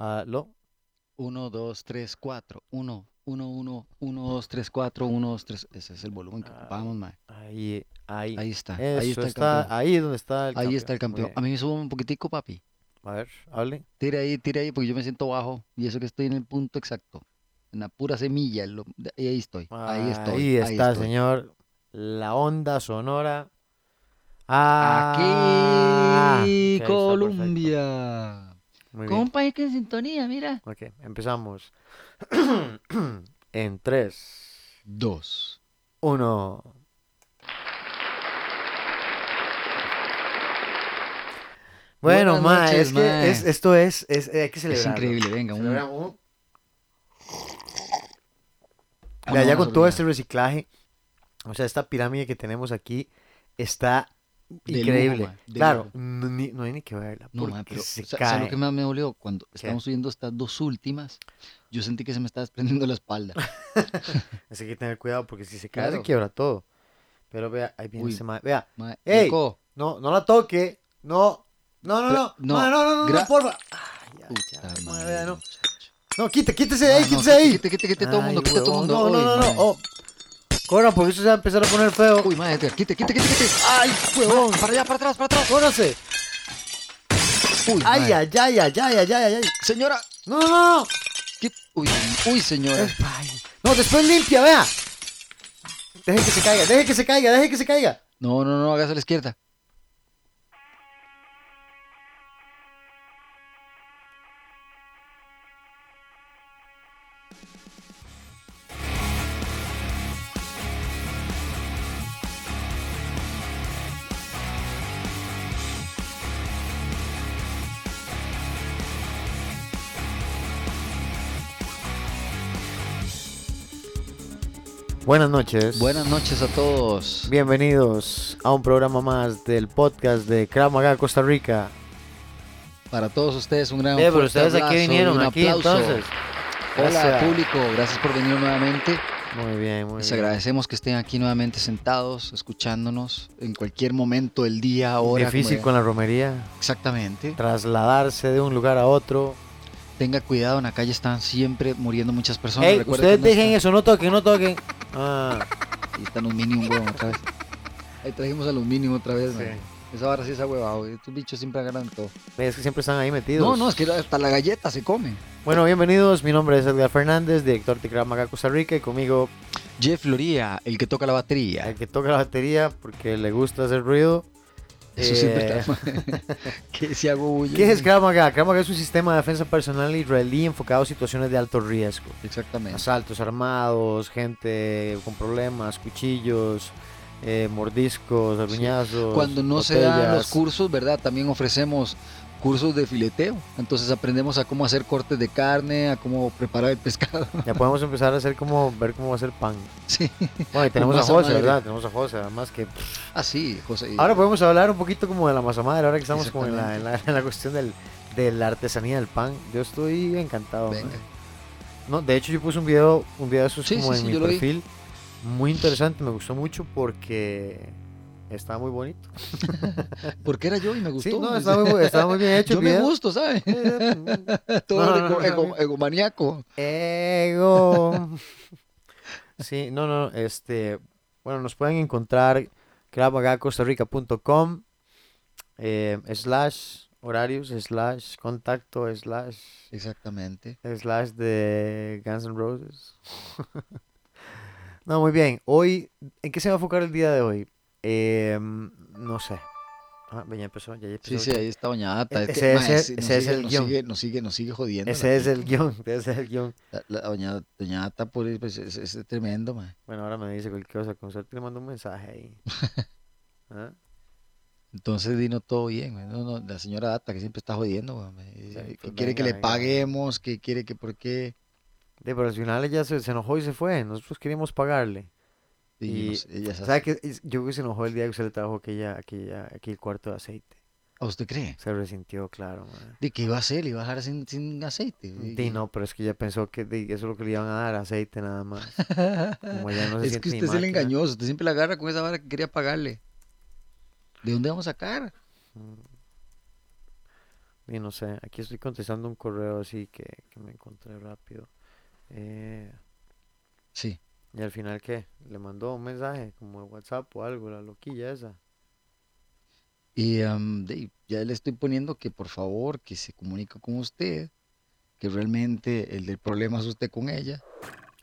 Aló. 1, 2, 3, 4. 1, 1, 1, 1, 2, 3, 4, 1, 2, 3. Ese es el volumen que Ah, ocupamos, mae. Ahí, ahí. Ahí está. Eso ahí está el está, campeón. ahí es donde está el Ahí está el campeón. A mí me sube un poquitico, papi. A ver, hable. Tire ahí, tire ahí, porque yo me siento bajo. Y eso que estoy en el punto exacto. En la pura semilla. lo- ahí estoy. Ahí estoy. Ahí está, estoy. señor. La onda sonora. Ah, Aquí. Colombia. Muy Con bien. un país que en sintonía, mira. Ok, empezamos. en 3, Dos. 1. Bueno, Buenas ma, noches, es que mae. es- esto es, es, hay que Es celebrarlo. increíble, venga. un- ya vamos con todo este reciclaje, o sea, esta pirámide que tenemos aquí está increíble. lujo, claro, ni- no hay ni que verla, No, mae, pero se sa- cae. ¿sabes lo que más me dolió? Cuando estamos subiendo estas dos últimas, yo sentí que se me estaba desprendiendo la espalda. Así que tener cuidado porque si se cae se Claro. quiebra todo. Pero vea, ahí viene Uy. ese mae. Vea, Mae, ¡Ey! loco, no, no la toque. No, no, no, Pero- no. no, No, no, no, no, porfa. Ay, ya, puta ya, madre, vea, no. No, quite, quítese de ahí, Ah, no, quítese de ahí. Quite, quite, quite todo el mundo, Ay, quite todo el mundo. No, no, no, no. Corran, porque eso se va a empezar a poner feo. Uy, madre, quite, quite, quite, quite. Ay, huevón. Para allá, para atrás, para atrás. Córrase. Uy, Ay, ay, ay, ay, ay, ay, ay, ay. Señora. No, no, no, quit- Uy, uy, señora. Ay, No, después limpia, vea. Deje que se caiga, deje que se caiga, deje que se caiga. No, no, no, hágase a la izquierda. Buenas noches. Buenas noches a todos. Bienvenidos a un programa más del podcast de Krav Maga Costa Rica. Para todos ustedes un gran Ve, pero ustedes aquí abrazo vinieron, un aquí aplauso. entonces. Hola Gracias. público, gracias por venir nuevamente. Muy bien, muy Les bien. agradecemos que estén aquí nuevamente sentados, escuchándonos en cualquier momento del día, hora. Difícil con la romería. Exactamente. Trasladarse de un lugar a otro. Tenga cuidado, en la calle están siempre muriendo muchas personas. Ey, ustedes que no dejen está- eso, no toquen, no toquen. Ah, Ahí están los mínimos, huevón, otra vez. Ahí trajimos a los mínimos otra vez. Esa barra sí es huevado. Estos bichos siempre agarran todo. es que siempre están ahí metidos. No, no, es que hasta la galleta se come. Bueno, bienvenidos. Mi nombre es Edgar Fernández, director de Krav Maga Costa Rica. Y conmigo, Jeff Loría, el que toca la batería. el que toca la batería porque le gusta hacer ruido. Eso Eh, si hago bulla. ¿Qué es Krav Maga? Krav Maga es un sistema de defensa personal israelí enfocado a situaciones de alto riesgo. Exactamente. Asaltos armados, gente con problemas, cuchillos, eh, mordiscos, arruñazos. Cuando no se dan los cursos, ¿verdad? También ofrecemos cursos de fileteo. Entonces aprendemos a cómo hacer cortes de carne, a cómo preparar el pescado. Ya podemos empezar a hacer como, ver cómo va a ser pan. sí. Bueno, y tenemos a José, madre. ¿verdad? Tenemos a José, además que... Ah, sí, José. Ahora podemos hablar un poquito como de la masa madre, ahora que estamos como en la, en la, en la cuestión del, de la artesanía del pan. Yo estoy encantado. Venga. No, de hecho yo puse un video, un video de esos Sí, como sí, en sí, mi perfil. Muy interesante, me gustó mucho porque estaba muy bonito. Porque era yo y me gustó. Sí, no, muy, bien hecho Yo me gusto, ¿sabes? Eh, Todo No, no, ego, egomaniaco. Ego. Sí, no, no, este, bueno, nos pueden encontrar cravagacostarrica.com eh, slash horarios, slash contacto, slash, Exactamente. slash de Guns N' Roses. no, muy bien. Hoy, ¿en qué se va a enfocar el día de hoy? Eh, no sé. Ah, ya empezó, ya empezó. Sí, sí, ahí está Doña Ata. E- Es que, ese- ma, ese- nos ese es sigue- el nos guion. sigue, nos sigue, nos sigue jodiendo. Ese es el guion, ese es el guion. La, la doña, doña Ata, pues, es, es tremendo, man. Bueno, ahora me dice cualquier cosa, con suerte le mando un mensaje ahí. ¿Ah? Entonces, Dino, todo bien, man. No, no, la señora Ata, que siempre está jodiendo, man. Sí, que pues quiere que venga, le venga. paguemos, que quiere que por qué. De, pero al final ella se, se enojó y se fue. Nosotros queríamos pagarle. Y, Y, no sé, ella ¿Sabe que Yo creo que se enojó el día que usted le trajo aquella, aquella, aquel cuarto de aceite. ¿A usted cree? Se resintió, claro. man. ¿De qué iba a hacer? ¿Le iba a dejar sin, sin aceite? Sí, no, pero es que ella pensó que de- eso es lo que le iban a dar, aceite nada más. Como ella no se es que usted es el engañoso. Usted siempre la agarra con esa vara que quería pagarle. ¿De dónde vamos a sacar? Y no sé, aquí estoy contestando un correo así que, que me encontré rápido. Eh, Sí. Y al final, ¿qué? Le mandó un mensaje como de WhatsApp o algo, la loquilla esa. Y de ahí, ya le estoy poniendo que por favor que se comunique con usted, que realmente el del problema es usted con ella.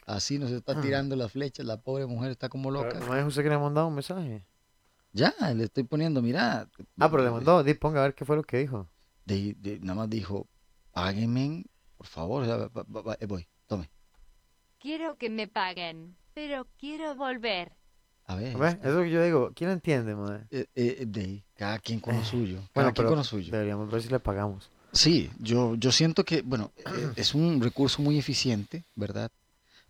Así nos está Ah. tirando las flechas, la pobre mujer está como Pero loca. ¿No dijo usted que le mandado un mensaje? Ya, le estoy poniendo, mira. Ah, pero le mandó, di, ponga a ver qué fue lo que dijo. de- de- nada más dijo, páguenme, por favor, eh, voy, tome. Quiero que me paguen, pero quiero volver. A ver, ¿Ves? está- Eso que yo digo, ¿quién entiende, madre? eh, eh, de ahí, cada quien con lo suyo, cada Bueno, quien pero con lo suyo. deberíamos ver si le pagamos. Sí, yo, yo siento que, bueno, eh, es un recurso muy eficiente, ¿verdad?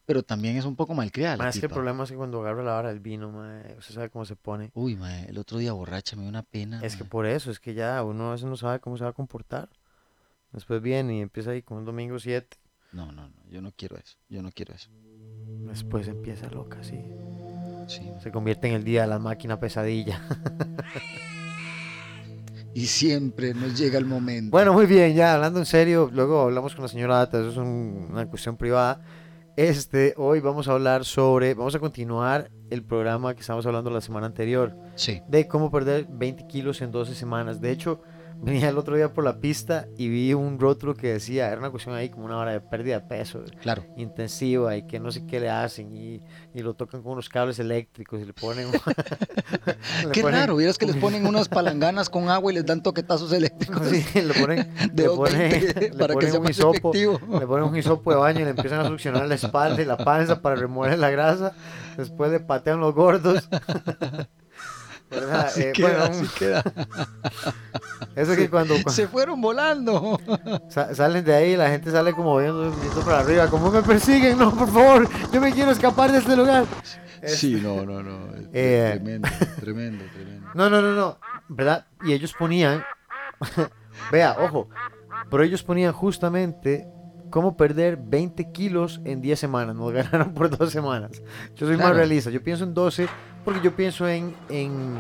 Pero también es un poco malcriada Más que el problema es que cuando agarra la vara del vino, madre, usted sabe cómo se pone. Uy, mae, el otro día borracha me dio una pena. Es que mae. por eso, es que ya uno a veces no sabe cómo se va a comportar. Después viene y empieza ahí con un domingo 7. No, no, no, yo no quiero eso, yo no quiero eso. Después empieza loca, sí. Sí. Se convierte en el día de la máquina pesadilla. Y siempre nos llega el momento. Bueno, muy bien, ya hablando en serio, luego hablamos con la señora Data, eso es un- una cuestión privada. Este, hoy vamos a hablar sobre, vamos a continuar el programa que estábamos hablando la semana anterior, Sí, de cómo perder 20 kilos en 12 semanas. De hecho, venía el otro día por la pista y vi un rótulo que decía, era una cuestión ahí como una hora de pérdida de peso claro. intensiva y que no sé qué le hacen y, y lo tocan con unos cables eléctricos y le ponen... le Qué ponen- raro, vieras que les ponen unas palanganas con agua y les dan toquetazos eléctricos Sí, le ponen, de le 220 ponen, le para que ponen sea un más hisopo, efectivo. le ponen un hisopo de baño y le empiezan a succionar la espalda y la panza para remover la grasa. Después le patean los gordos. ¿Verdad? Así Eh, queda, bueno, así queda. eso que cuando, cuando Se fueron volando. sa- salen de ahí, la gente sale como viendo, viendo para arriba, como me persiguen, no, por favor, yo me quiero escapar de este lugar. Sí, no, no, no. es Eh. Tremendo, tremendo, tremendo. No, no, no, no, ¿verdad? Y ellos ponían, vea, ojo, pero ellos ponían justamente cómo perder 20 kilos en 10 semanas, nos ganaron por 2 semanas. Yo soy más Claro. realista, yo pienso en 12 porque yo pienso en, en,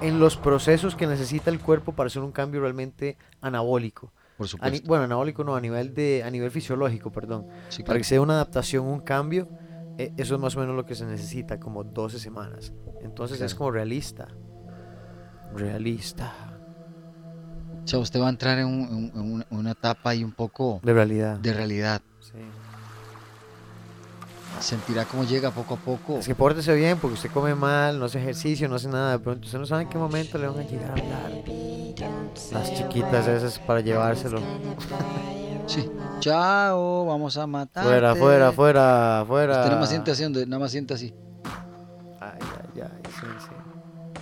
en los procesos que necesita el cuerpo para hacer un cambio realmente anabólico. Por supuesto. bueno, anabólico no, a nivel, de, a nivel fisiológico, perdón. Sí, Para que sea una adaptación, un cambio, eh, eso es más o menos lo que se necesita, como 12 semanas. Entonces es como realista. Realista. O sea, usted va a entrar en, un- en- en una, etapa ahí un poco De realidad. de realidad. Sí. Sentirá cómo llega poco a poco. Es que pórtese bien porque usted come mal, no hace ejercicio, no hace nada. De pronto usted no sabe en qué momento le van a llegar a hablar. Las chiquitas esas para llevárselo. Sí. Chao, vamos a matar. Fuera, fuera, fuera, fuera. Usted nada más siente así, donde- nada más siente así. Ay, ay, ay, sí, sí.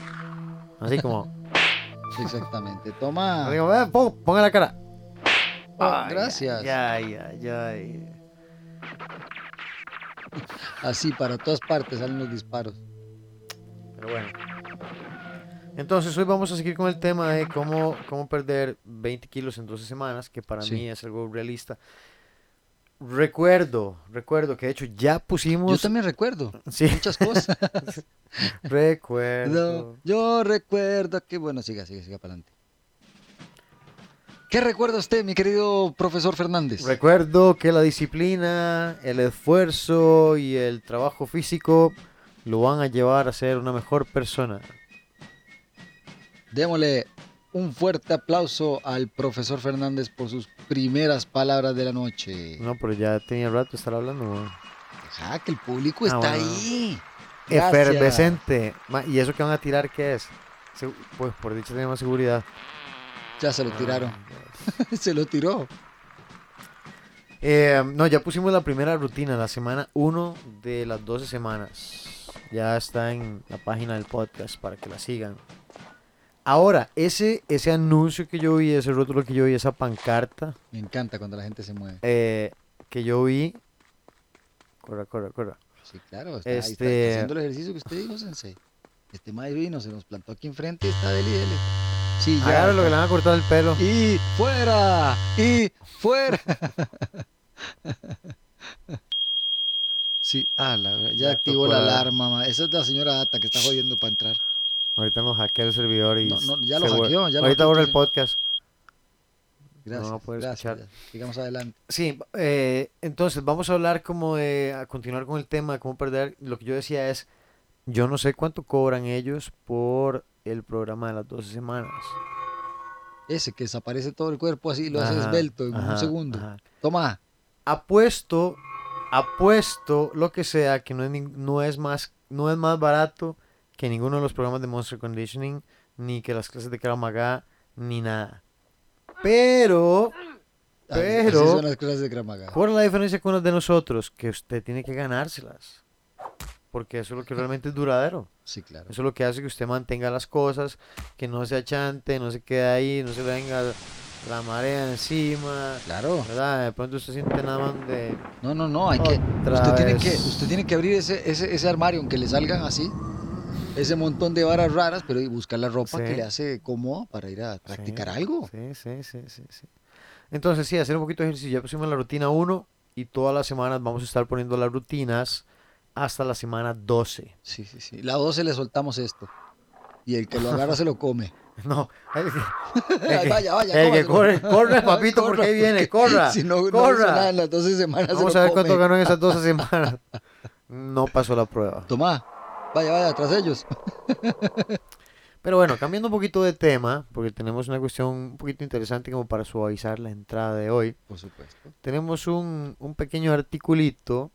Así como. Exactamente. Toma. "Eh, pon- ponga la cara. Oh, Ay, gracias. Ay, ay, ay. Así, para todas partes salen los disparos. Pero bueno. Entonces hoy vamos a seguir con el tema de cómo, cómo perder 20 kilos en 12 semanas, que para Sí. mí es algo realista. Recuerdo, recuerdo que de hecho ya Yo pusimos... también recuerdo Sí, muchas cosas. recuerdo. No, yo recuerdo que, bueno, siga, siga, siga para adelante. ¿Qué recuerda usted, mi querido profesor Fernández? Recuerdo que la disciplina, el esfuerzo y el trabajo físico lo van a llevar a ser una mejor persona. Démosle un fuerte aplauso al profesor Fernández por sus primeras palabras de la noche. No, pero ya tenía rato de estar hablando. Deja que el público Ah, está bueno. ahí. Gracias. Efervescente. ¿Y eso que van a tirar qué es? Pues por dicho tenemos seguridad. Ya se lo tiraron. Se lo tiró. Eh, no, ya pusimos la primera rutina, la semana 1 de las 12 semanas. Ya está en la página del podcast para que la sigan. Ahora, ese, ese anuncio que yo vi, ese rótulo que yo vi, esa pancarta Me encanta cuando la gente se mueve. eh, que yo vi. Corra, corra, corra. Sí, claro. Está, ahí está, está Este- haciendo el ejercicio que usted dijo, Sensei. Este mae vino, se nos plantó aquí enfrente y está dele ya. Agarra lo que le van a cortar el pelo. Y fuera, y fuera. Sí, ah, la ya, Ya activó la la- alarma, ma. Esa es la señora Ata que está jodiendo para entrar. Ahorita nos hackea el servidor y. No, no, ya lo hackeó, ya lo Ahorita borra el podcast. Gracias. a poder gracias, escuchar. ya. Sigamos adelante. Sí, eh, entonces vamos a hablar como de, a continuar con el tema de cómo perder. Lo que yo decía es, yo no sé cuánto cobran ellos por el programa de las 12 semanas. Ese que desaparece todo el cuerpo así, lo hace Ajá, esbelto en ajá, un segundo. ajá. Toma. Apuesto, apuesto lo que sea que no es, no es más, no es más barato que ninguno de los programas de Monster Conditioning, ni que las clases de Krav Maga, ni nada. Pero, Así- Pero- Así son las cosas de Kramaga. ¿cuál es la diferencia con los de nosotros? Que usted tiene que ganárselas. Porque eso es lo que realmente es duradero. Sí, claro. Eso es lo que hace que usted mantenga las cosas, que no se achante, no se quede ahí, no se venga la marea encima, Claro. ¿verdad? De pronto usted siente nada más de... No, no, no, hay que. Usted tiene que, usted tiene que abrir ese, ese, ese armario, aunque le salgan así. Ese montón de varas raras, pero y buscar la ropa Sí. que le hace cómodo para ir a practicar algo. Sí, sí, sí, sí, sí. Entonces, sí, hacer un poquito de ejercicio. Ya pusimos la rutina 1 y todas las semanas vamos a estar poniendo las rutinas hasta la semana 12. Sí, sí, sí. La 12 le soltamos esto. Y el que lo agarra se lo come. No, el que, Ay, vaya, vaya. el que corre, corre, papito, porque ahí viene, corra. Si no, no corra. nada en las 12 semanas. se Vamos lo a ver come. cuánto ganó en esas 12 semanas. No pasó la prueba. Tomá. Vaya, vaya, tras ellos. Pero bueno, cambiando un poquito de tema, porque tenemos una cuestión un poquito interesante como para suavizar la entrada de hoy. Por supuesto. Tenemos un, un pequeño articulito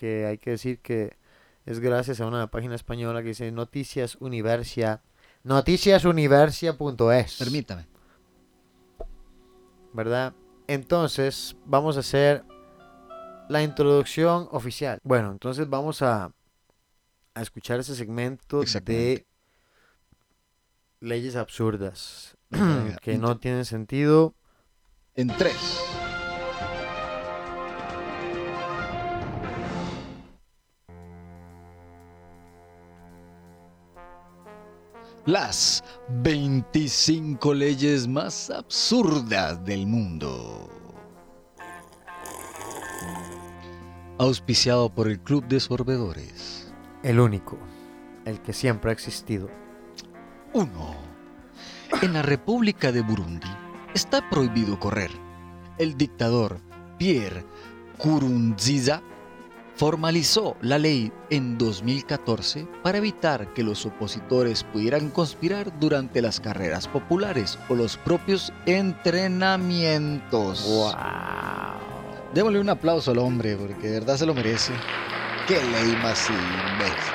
que hay que decir que es gracias a una página española que dice Noticias Universia, noticiasuniversia.es, Permítame. ¿verdad? Entonces, vamos a hacer la introducción oficial. Bueno, entonces vamos a, a escuchar ese segmento de leyes absurdas que no tienen sentido. En 3. Las 25 leyes más absurdas del mundo. Auspiciado por el Club de Sorbedores. El único, el que siempre ha existido. 1. En la República de Burundi está prohibido correr. El dictador Pierre Nkurunziza formalizó la ley en 2014 para evitar que los opositores pudieran conspirar durante las carreras populares o los propios entrenamientos. Démosle un aplauso al hombre porque de verdad se lo merece. ¡Qué ley más imbécil!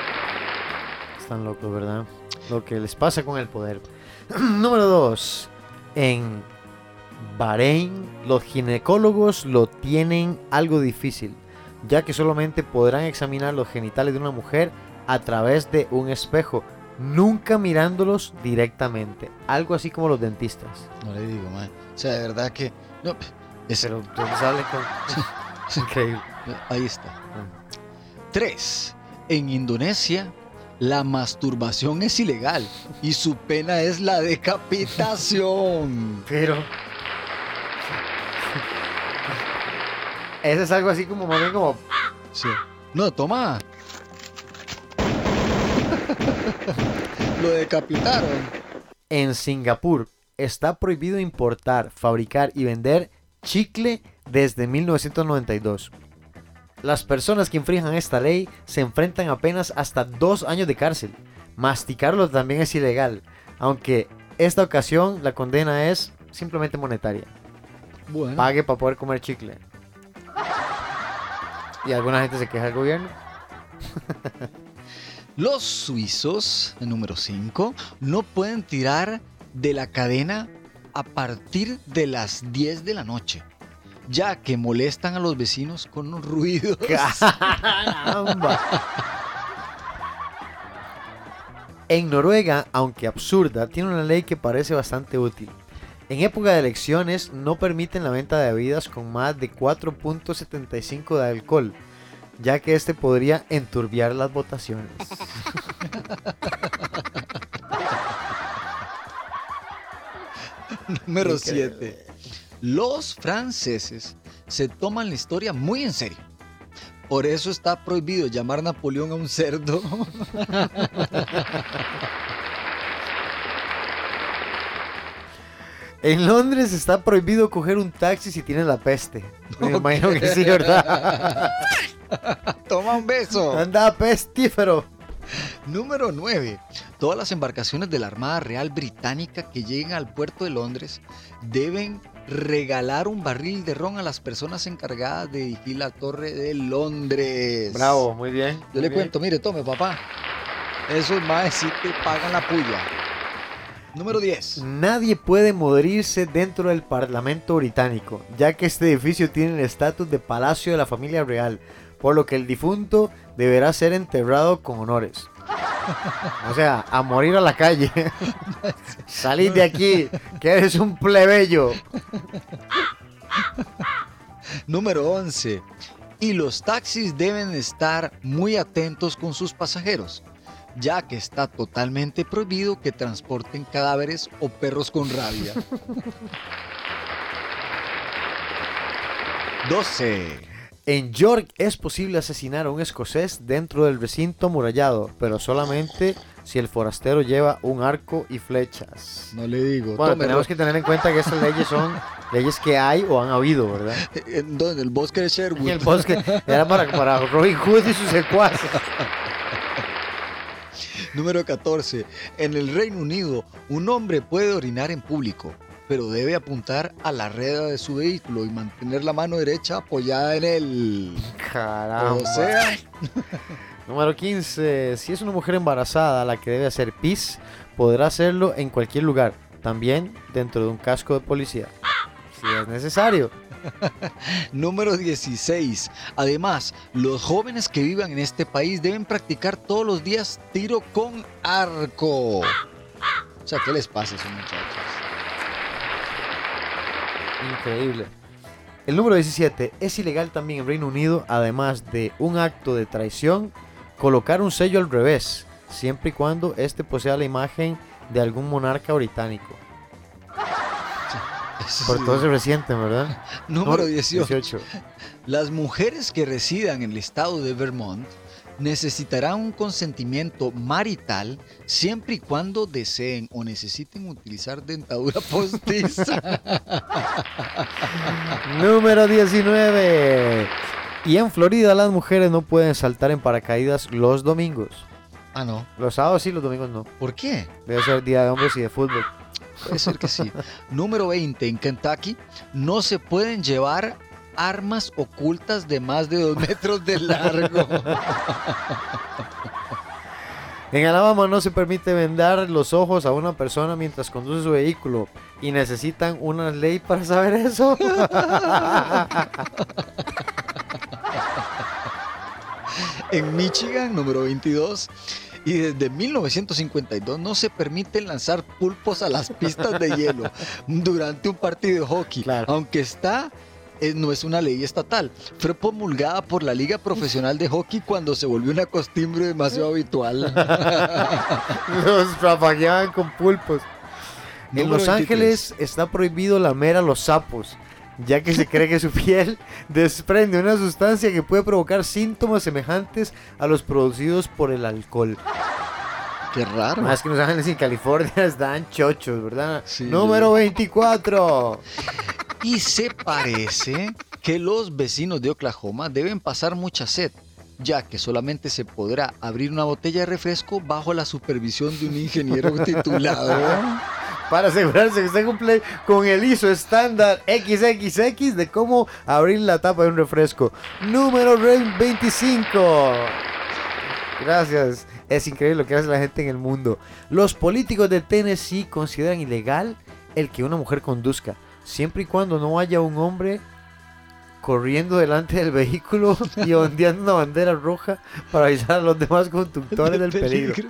Están locos, ¿verdad? Lo que les pasa con el poder. Número 2. En Bahrein, los ginecólogos lo tienen algo difícil, ya que solamente podrán examinar los genitales de una mujer a través de un espejo, nunca mirándolos directamente. Algo así como los dentistas. No le digo, man. O sea, de verdad que. No, es- Pero ¿dónde sale con... Increíble. Ahí está. 3. En Indonesia, la masturbación es ilegal y su pena es la decapitación. Pero... Ese es algo así como más bien como Sí. No, toma. Lo decapitaron. En Singapur está prohibido importar, fabricar y vender chicle desde 1992. Las personas que infrinjan esta ley se enfrentan apenas hasta dos años de cárcel. Masticarlo también es ilegal, aunque esta ocasión la condena es simplemente monetaria. Bueno. Pague para poder comer chicle. Y alguna gente se queja del gobierno. Los suizos, número 5, no pueden tirar de la cadena a partir de las 10 de la noche, ya que molestan a los vecinos con un ruido. Caramba. En Noruega, aunque absurda, tiene una ley que parece bastante útil. En época de elecciones no permiten la venta de bebidas con más de 4.75 de alcohol, ya que este podría enturbiar las votaciones. Número Increíble. 7. Los franceses se toman la historia muy en serio. Por eso está prohibido llamar Napoleón a un cerdo. En Londres está prohibido coger un taxi si tienes la peste. Me imagino que sí, ¿verdad? Toma un beso. Anda pestífero. Número 9. Todas las embarcaciones de la Armada Real Británica que lleguen al puerto de Londres deben regalar un barril de ron a las personas encargadas de dirigir la torre de Londres. Bravo, muy bien. Yo le cuento, mire, tome papá. Esos más sí te pagan la puya. Número 10. Nadie puede morirse dentro del Parlamento británico, ya que este edificio tiene el estatus de palacio de la familia real, por lo que el difunto deberá ser enterrado con honores. O sea, a morir a la calle. Salid de aquí, que eres un plebeyo. Número 11. Y los taxis deben estar muy atentos con sus pasajeros, ya que está totalmente prohibido que transporten cadáveres o perros con rabia. 12. En York es posible asesinar a un escocés dentro del recinto amurallado, pero solamente si el forastero lleva un arco y flechas. No le digo. Bueno, tenemos que tener en cuenta que estas leyes son leyes que hay o han habido, ¿verdad? ¿En dónde? En el bosque de Sherwood. En el bosque era para, para Robin Hood y sus secuaces. Número 14. En el Reino Unido, un hombre puede orinar en público, pero debe apuntar a la rueda de su vehículo y mantener la mano derecha apoyada en él. Caramba. O sea, Número 15. Si es una mujer embarazada la que debe hacer pis, podrá hacerlo en cualquier lugar, también dentro de un casco de policía. Si es necesario. número 16. Además, los jóvenes que vivan en este país deben practicar todos los días tiro con arco. O sea, ¿qué les pasa a esos muchachos? Increíble. El número 17. Es ilegal también en Reino Unido, además de un acto de traición, colocar un sello al revés, siempre y cuando este posea la imagen de algún monarca británico. Por se resienten, ¿verdad? Número 18. 18. Las mujeres que residan en el estado de Vermont necesitarán un consentimiento marital siempre y cuando deseen o necesiten utilizar dentadura postiza. Número 19. Y en Florida las mujeres no pueden saltar en paracaídas los domingos. ah, no. Los sábados sí, los domingos no. ¿Por qué? Debe ser día de hombres y de fútbol. Puede ser que sí. Número 20. En Kentucky no se pueden llevar armas ocultas de más de dos metros de largo. En Alabama no se permite vendar los ojos a una persona mientras conduce su vehículo. Y necesitan una ley para saber eso. En Michigan, número 22. Y desde 1952 no se permite lanzar pulpos a las pistas de hielo durante un partido de hockey. Claro. Aunque está, eh, no es una ley estatal. Fue promulgada por la Liga Profesional de Hockey cuando se volvió una costumbre demasiado habitual. los rafagueaban con pulpos. En Número Los 23. Ángeles está prohibido lamer a los sapos, ya que se cree que su piel desprende una sustancia que puede provocar síntomas semejantes a los producidos por el alcohol. Qué raro. Más que Los Ángeles y en California están chochos, ¿verdad? Sí. Número 24. Y se parece que los vecinos de Oklahoma deben pasar mucha sed, ya que solamente se podrá abrir una botella de refresco bajo la supervisión de un ingeniero titulado. Para asegurarse que se cumple con el ISO estándar XXX de cómo abrir la tapa de un refresco. Número 25. Gracias. Es increíble lo que hace la gente en el mundo. Los políticos de Tennessee consideran ilegal el que una mujer conduzca, siempre y cuando no haya un hombre corriendo delante del vehículo y ondeando una bandera roja para avisar a los demás conductores del peligro.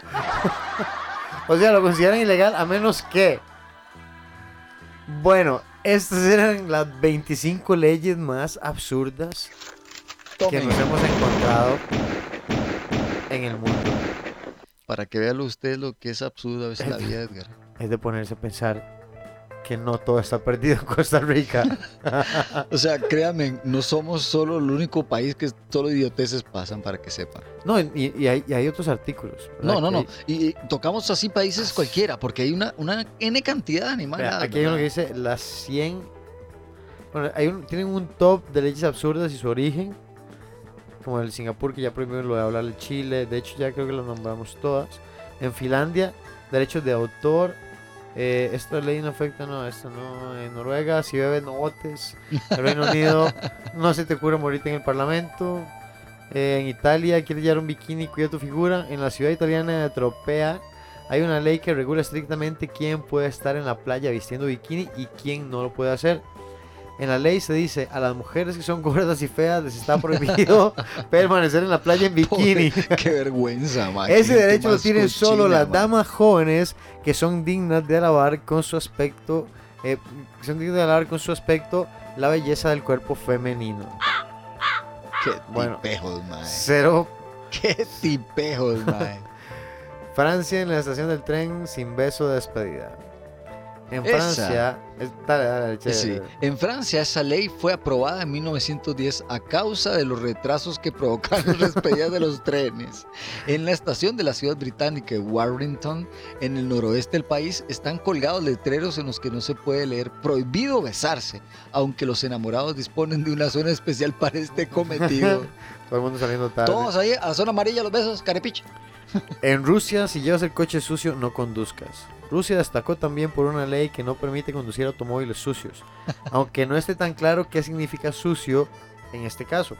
O sea, lo consideran ilegal a menos que. Bueno, estas eran las 25 leyes más absurdas que nos hemos encontrado en el mundo. para que vean usted lo que es absurdo a veces la vida, Edgar. Es de ponerse a pensar que no todo está perdido en Costa Rica. O sea, créanme, no somos solo el único país que solo idioteces pasan para que sepan. No, y, y hay, y hay otros artículos. ¿verdad? No, no, no. Y, y tocamos así países cualquiera, porque hay una, una N cantidad de animales. Vea, aquí hay uno que dice las 100. Bueno, hay un- tienen un top de leyes absurdas y su origen. Como el Singapur, que ya prohibió lo de hablar el Chile. De hecho, ya creo que lo nombramos todas. En Finlandia, derechos de autor. Eh, esta ley no afecta, no, esto no. En Noruega, si bebes, no votes. En Reino Unido, no se te ocurre morirte en el Parlamento. Eh, en Italia, quieres llevar un bikini, cuida tu figura. En la ciudad italiana de Tropea, hay una ley que regula estrictamente quién puede estar en la playa vistiendo bikini y quién no lo puede hacer. En la ley se dice a las mujeres que son gordas y feas les está prohibido permanecer en la playa en bikini. Qué vergüenza, man. Ese derecho lo tienen solo las man. damas jóvenes que son dignas de alabar con su aspecto, eh, que son dignas de alabar con su aspecto la belleza del cuerpo femenino. Qué Bueno. tipejos, man. Cero Qué tipejos, man. Francia en la estación del tren sin beso de despedida. En. Francia, es- dale, dale, Sí. En Francia esa ley fue aprobada en 1910 a causa de los retrasos que provocaron las despedidas de los trenes. En la estación de la ciudad británica de Warrington, en el noroeste del país, están colgados letreros en los que no se puede leer prohibido besarse, aunque los enamorados disponen de una zona especial para este cometido. Todo el mundo saliendo tarde. Todos ahí a la zona amarilla los besos. En Rusia, si llevas el coche sucio, no conduzcas. Rusia destacó también por una ley que no permite conducir automóviles sucios, aunque no esté tan claro qué significa sucio en este caso.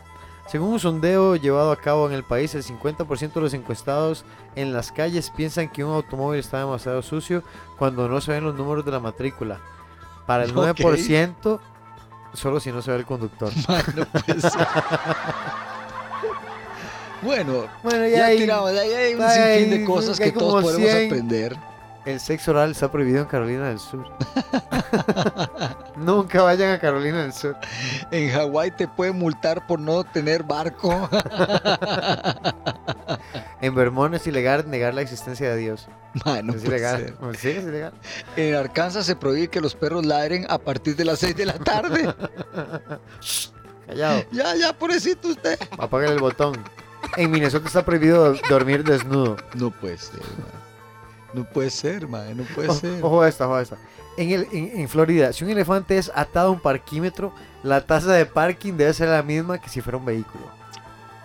Según un sondeo llevado a cabo en el país, el 50% de los encuestados en las calles piensan que un automóvil está demasiado sucio cuando no se ven los números de la matrícula. Para el Ok. 9%, solo si no se ve el conductor. Bueno, Bueno, ya hay- tiramos, hay un hay- sinfín de cosas que todos podemos 100. aprender. El sexo oral está prohibido en Carolina del Sur. Nunca vayan a Carolina del Sur. En Hawái te pueden multar por no tener barco. En Vermont es ilegal negar la existencia de Dios. Man, no es ilegal. ser. Sí, es ilegal. En Arkansas se prohíbe que los perros ladren a partir de las 6 de la tarde. Callado. ya, ya, pobrecito usted. Apaga el botón. En Minnesota está prohibido do- dormir desnudo. No puede ser, man. No puede ser, man. No puede Ojo, ser. ojo a esta, ojo a esta. En, el, en, en Florida, si un elefante es atado a un parquímetro, la tasa de parking debe ser la misma que si fuera un vehículo.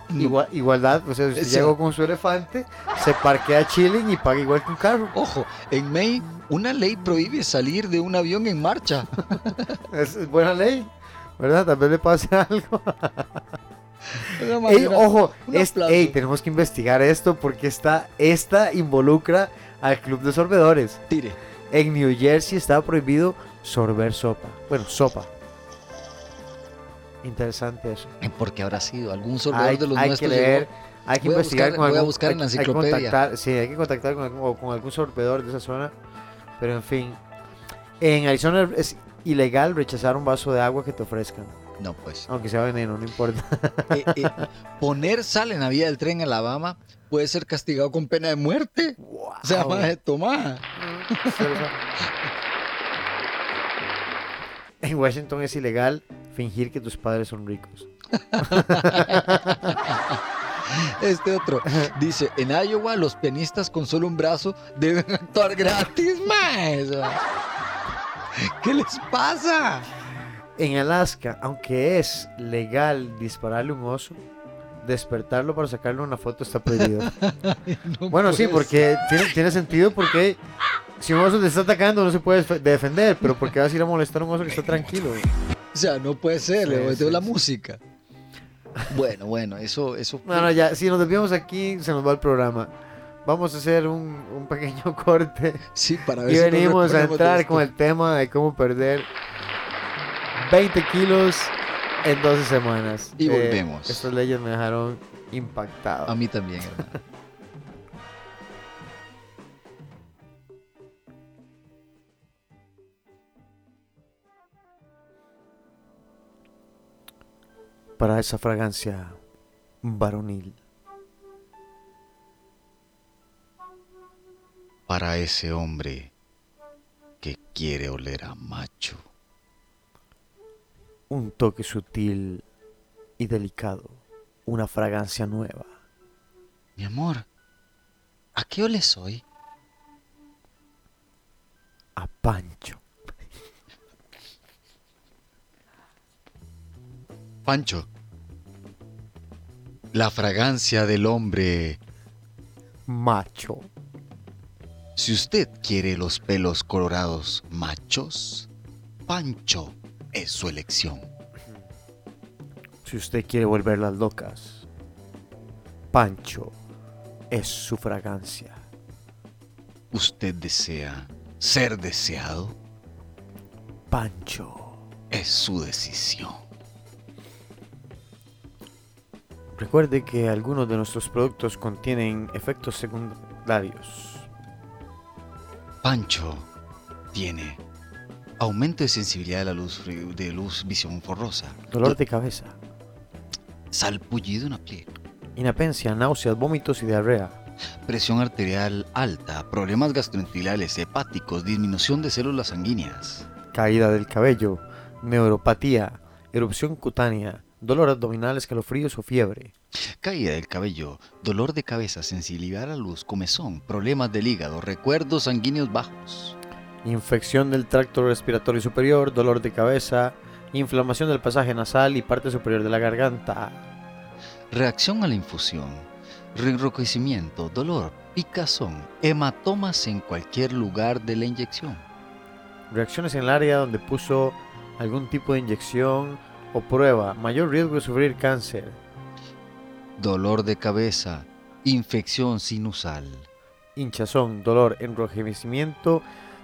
No. Igual- igualdad, o sea, si usted llegó con su elefante, se parquea chilling y paga igual que un carro. Ojo, en Maine una ley prohíbe salir de un avión en marcha. Es, buena ley, ¿verdad? Tal vez le pase algo. Ey, ojo, es- ey, tenemos que investigar esto porque esta, esta involucra al club de sorbedores. Tire. En New Jersey está prohibido sorber sopa. Bueno, sopa. Interesante eso. ¿Por qué habrá sido? ¿Algún soldador Hay, de los hay que nuestros leer, llegó? hay que Voy investigar buscar- con voy a algún, buscar en la hay- hay que enciclopedia. contactar, sí, hay que contactar con algún, o con algún sorbedor de esa zona. Pero en fin. En Arizona es ilegal rechazar un vaso de agua que te ofrezcan. No, pues. Aunque sea veneno, no importa. Eh, eh, poner sal en la vía del tren en Alabama puede ser castigado con pena de muerte. O sea, Wow. más tomar. En Washington es ilegal fingir que tus padres son ricos. Este otro dice: En Iowa, los pianistas con solo un brazo deben actuar gratis, más. ¿Qué les pasa? En Alaska, aunque es legal dispararle un oso, despertarlo para sacarle una foto está prohibido. No bueno, sí, porque tiene, tiene sentido porque si un oso te está atacando no se puede defe- defender, pero porque vas a ir a molestar a un oso que está tranquilo. O sea, no puede ser, Sí, le volteo sí, la sí. música. Bueno, bueno, eso, eso. No, no, ya, si nos desviamos aquí se nos va el programa. Vamos a hacer un, un pequeño corte Sí, para ver y si venimos a entrar con el tema de cómo perder 20 kilos en 12 semanas. Y Eh, volvemos. estas leyes me dejaron impactado. A mí también, hermano. para esa fragancia varonil. Para ese hombre que quiere oler a macho. Un toque sutil y delicado. Una fragancia nueva. Mi amor, ¿a qué oles hoy? A Pancho. Pancho. La fragancia del hombre. Macho. Si usted quiere los pelos colorados machos, Pancho es su elección. Si usted quiere volverlas locas, Pancho es su fragancia. ¿Usted desea ser deseado? Pancho. Es su decisión. Recuerde que algunos de nuestros productos contienen efectos secundarios. Pancho tiene aumento de sensibilidad de la luz, de luz visión borrosa, Dolor de cabeza, salpullido en la piel, inapencia, náuseas, vómitos y diarrea. presión arterial alta, problemas gastrointestinales, hepáticos, disminución de células sanguíneas, caída del cabello, neuropatía, erupción cutánea, dolor abdominal, escalofríos o fiebre. caída del cabello, dolor de cabeza, sensibilidad a la luz, comezón, problemas del hígado, recuerdos sanguíneos bajos, Infección del tracto respiratorio superior, dolor de cabeza, inflamación del pasaje nasal y parte superior de la garganta. reacción a la infusión, enrojecimiento, dolor, picazón, hematomas en cualquier lugar de la inyección. Reacciones en el área donde puso algún tipo de inyección o prueba. Mayor riesgo de sufrir cáncer. dolor de cabeza, infección sinusal, Hinchazón, dolor, enrojecimiento,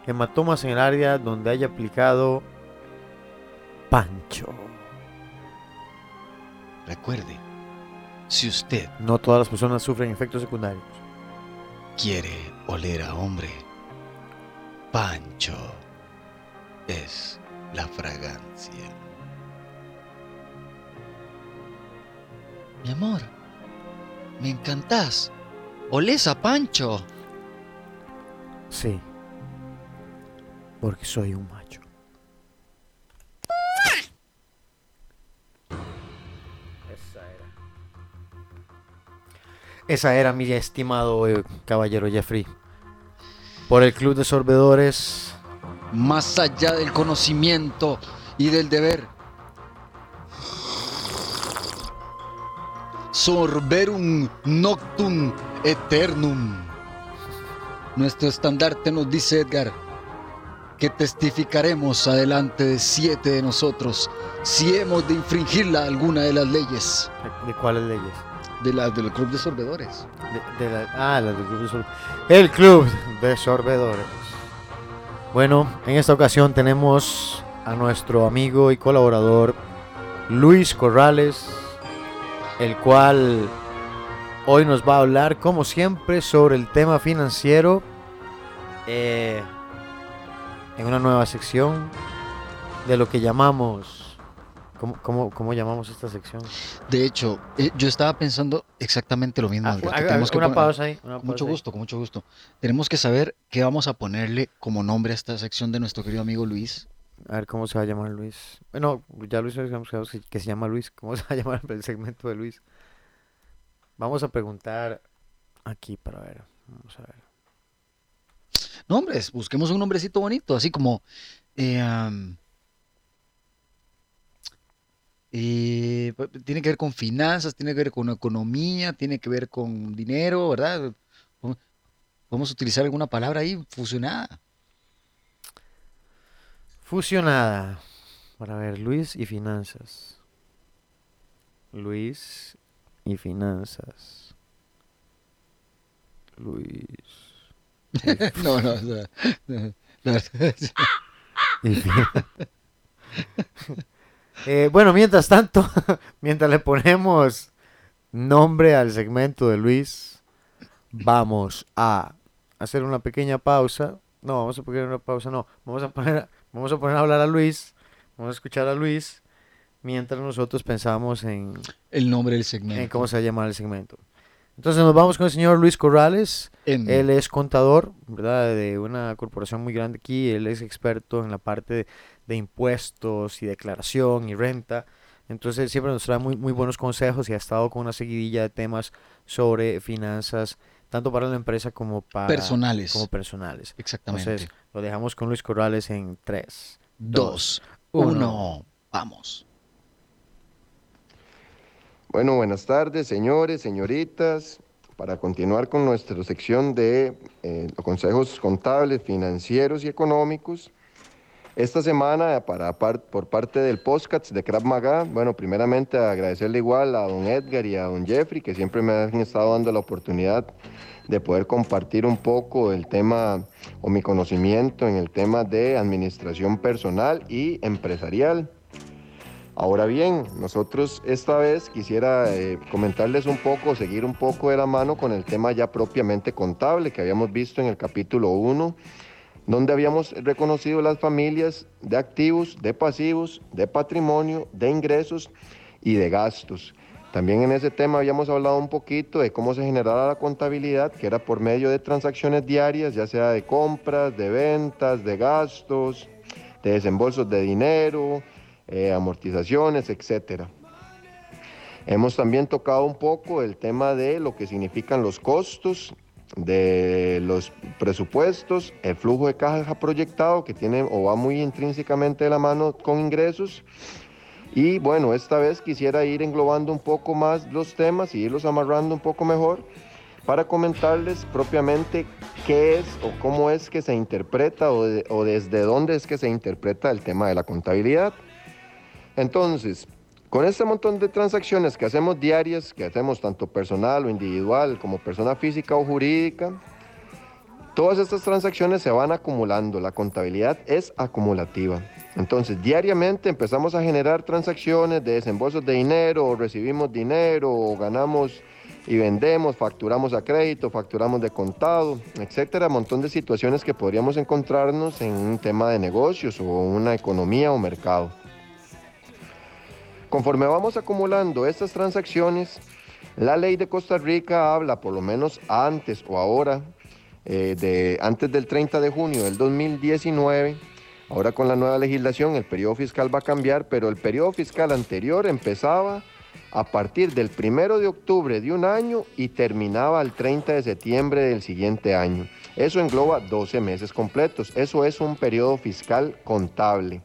hematomas en el área donde haya aplicado pancho. Recuerde, si usted No todas las personas sufren efectos secundarios. quiere oler a hombre, Pancho es la fragancia. Mi amor, me encantás. Olés a Pancho. Sí. Porque soy un macho. Esa era. Esa era, mi estimado eh, caballero Jeffrey. Por el Club de Sorbedores. Más allá del conocimiento y del deber. Sorberum noctum eternum. Nuestro estandarte nos dice Edgar que testificaremos adelante de siete de nosotros si hemos de infringirla alguna de las leyes ¿De, cuáles leyes? de la, del club de sorbedores. De, de la- ah, la del Club de Sorbedores. El Club de Sorbedores. Bueno, en esta ocasión tenemos a nuestro amigo y colaborador Luis Corrales, el cual hoy nos va a hablar, como siempre, sobre el tema financiero eh, en una nueva sección de lo que llamamos. ¿Cómo, cómo, cómo llamamos esta sección? De hecho, eh, yo estaba pensando exactamente lo mismo. Ah, haga- tenemos que una poner- pausa ahí. una Con pausa mucho ahí. gusto, con mucho gusto. Tenemos que saber qué vamos a ponerle como nombre a esta sección de nuestro querido amigo Luis. A ver cómo se va a llamar Luis. Bueno, ya Luis habíamos quedado que que se llama Luis. ¿Cómo se va a llamar el segmento de Luis? Vamos a preguntar aquí para ver. Vamos a ver. Nombres, busquemos un nombrecito bonito, así como... eh, eh, tiene que ver con finanzas, tiene que ver con economía, tiene que ver con dinero, ¿verdad? Vamos a utilizar alguna palabra ahí fusionada. Fusionada. Para ver, Luis y finanzas. Luis y finanzas. Luis. No, no, o sea, la verdad es- y fin- Eh, bueno, mientras tanto, mientras le ponemos nombre al segmento de Luis, vamos a hacer una pequeña pausa. No, vamos a poner una pausa, no. Vamos a poner, vamos a poner a hablar a Luis. Vamos a escuchar a Luis mientras nosotros pensamos en, el nombre del en segmento. cómo se va a llamar el segmento. Entonces nos vamos con el señor Luis Corrales. En- Él es contador, ¿verdad? De una corporación muy grande aquí. Él es experto en la parte de, de impuestos y declaración y renta. Entonces siempre nos trae muy, muy buenos consejos y ha estado con una seguidilla de temas sobre finanzas, tanto para la empresa como para Personales. Como personales. Exactamente. Entonces lo dejamos con Luis Corrales en 3, Dos, uno. uno. Vamos. Bueno, buenas tardes, señores, señoritas. Para continuar con nuestra sección de eh, consejos contables, financieros y económicos, esta semana, para par- por parte del podcast de Krav Maga, bueno, primeramente agradecerle igual a don Edgar y a don Jeffrey, que siempre me han estado dando la oportunidad de poder compartir un poco el tema o mi conocimiento en el tema de administración personal y empresarial. Ahora bien, nosotros esta vez quisiera eh, comentarles un poco, seguir un poco de la mano con el tema ya propiamente contable que habíamos visto en el capítulo 1, donde habíamos reconocido las familias de activos, de pasivos, de patrimonio, de ingresos y de gastos. También en ese tema habíamos hablado un poquito de cómo se generaba la contabilidad, que era por medio de transacciones diarias, ya sea de compras, de ventas, de gastos, de desembolsos de dinero, eh, amortizaciones, etcétera. Hemos también tocado un poco el tema de lo que significan los costos de los presupuestos, el flujo de caja proyectado que tiene o va muy intrínsecamente de la mano con ingresos. Y bueno, esta vez quisiera ir englobando un poco más los temas y irlos amarrando un poco mejor para comentarles propiamente qué es o cómo es que se interpreta o, de- o desde dónde es que se interpreta el tema de la contabilidad. Entonces, con este montón de transacciones que hacemos diarias, que hacemos tanto personal o individual como persona física o jurídica, todas estas transacciones se van acumulando. La contabilidad es acumulativa. Entonces, diariamente empezamos a generar transacciones de desembolsos de dinero, o recibimos dinero, o ganamos y vendemos, facturamos a crédito, facturamos de contado, etcétera, montón de situaciones que podríamos encontrarnos en un tema de negocios o una economía o mercado. Conforme vamos acumulando estas transacciones, la ley de Costa Rica habla, por lo menos antes o ahora, eh, de, antes del 30 de junio del 2019, ahora con la nueva legislación el periodo fiscal va a cambiar, pero el periodo fiscal anterior empezaba a partir del 1 de octubre de un año y terminaba el 30 de septiembre del siguiente año. Eso engloba 12 meses completos. Eso es un periodo fiscal contable.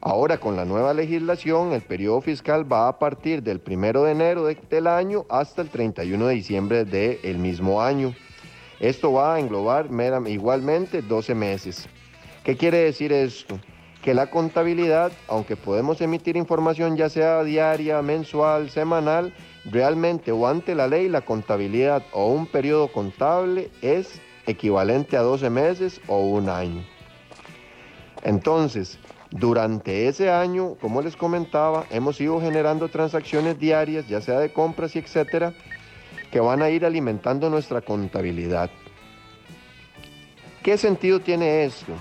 Ahora con la nueva legislación, el periodo fiscal va a partir del 1 de enero de- del año hasta el 31 de diciembre del mismo año. Esto va a englobar igualmente 12 meses. ¿Qué quiere decir esto? Que la contabilidad, aunque podemos emitir información ya sea diaria, mensual, semanal, realmente o ante la ley la contabilidad o un periodo contable es equivalente a 12 meses o un año. Entonces, durante ese año, como les comentaba, hemos ido generando transacciones diarias, ya sea de compras y etcétera, que van a ir alimentando nuestra contabilidad. ¿Qué sentido tiene esto?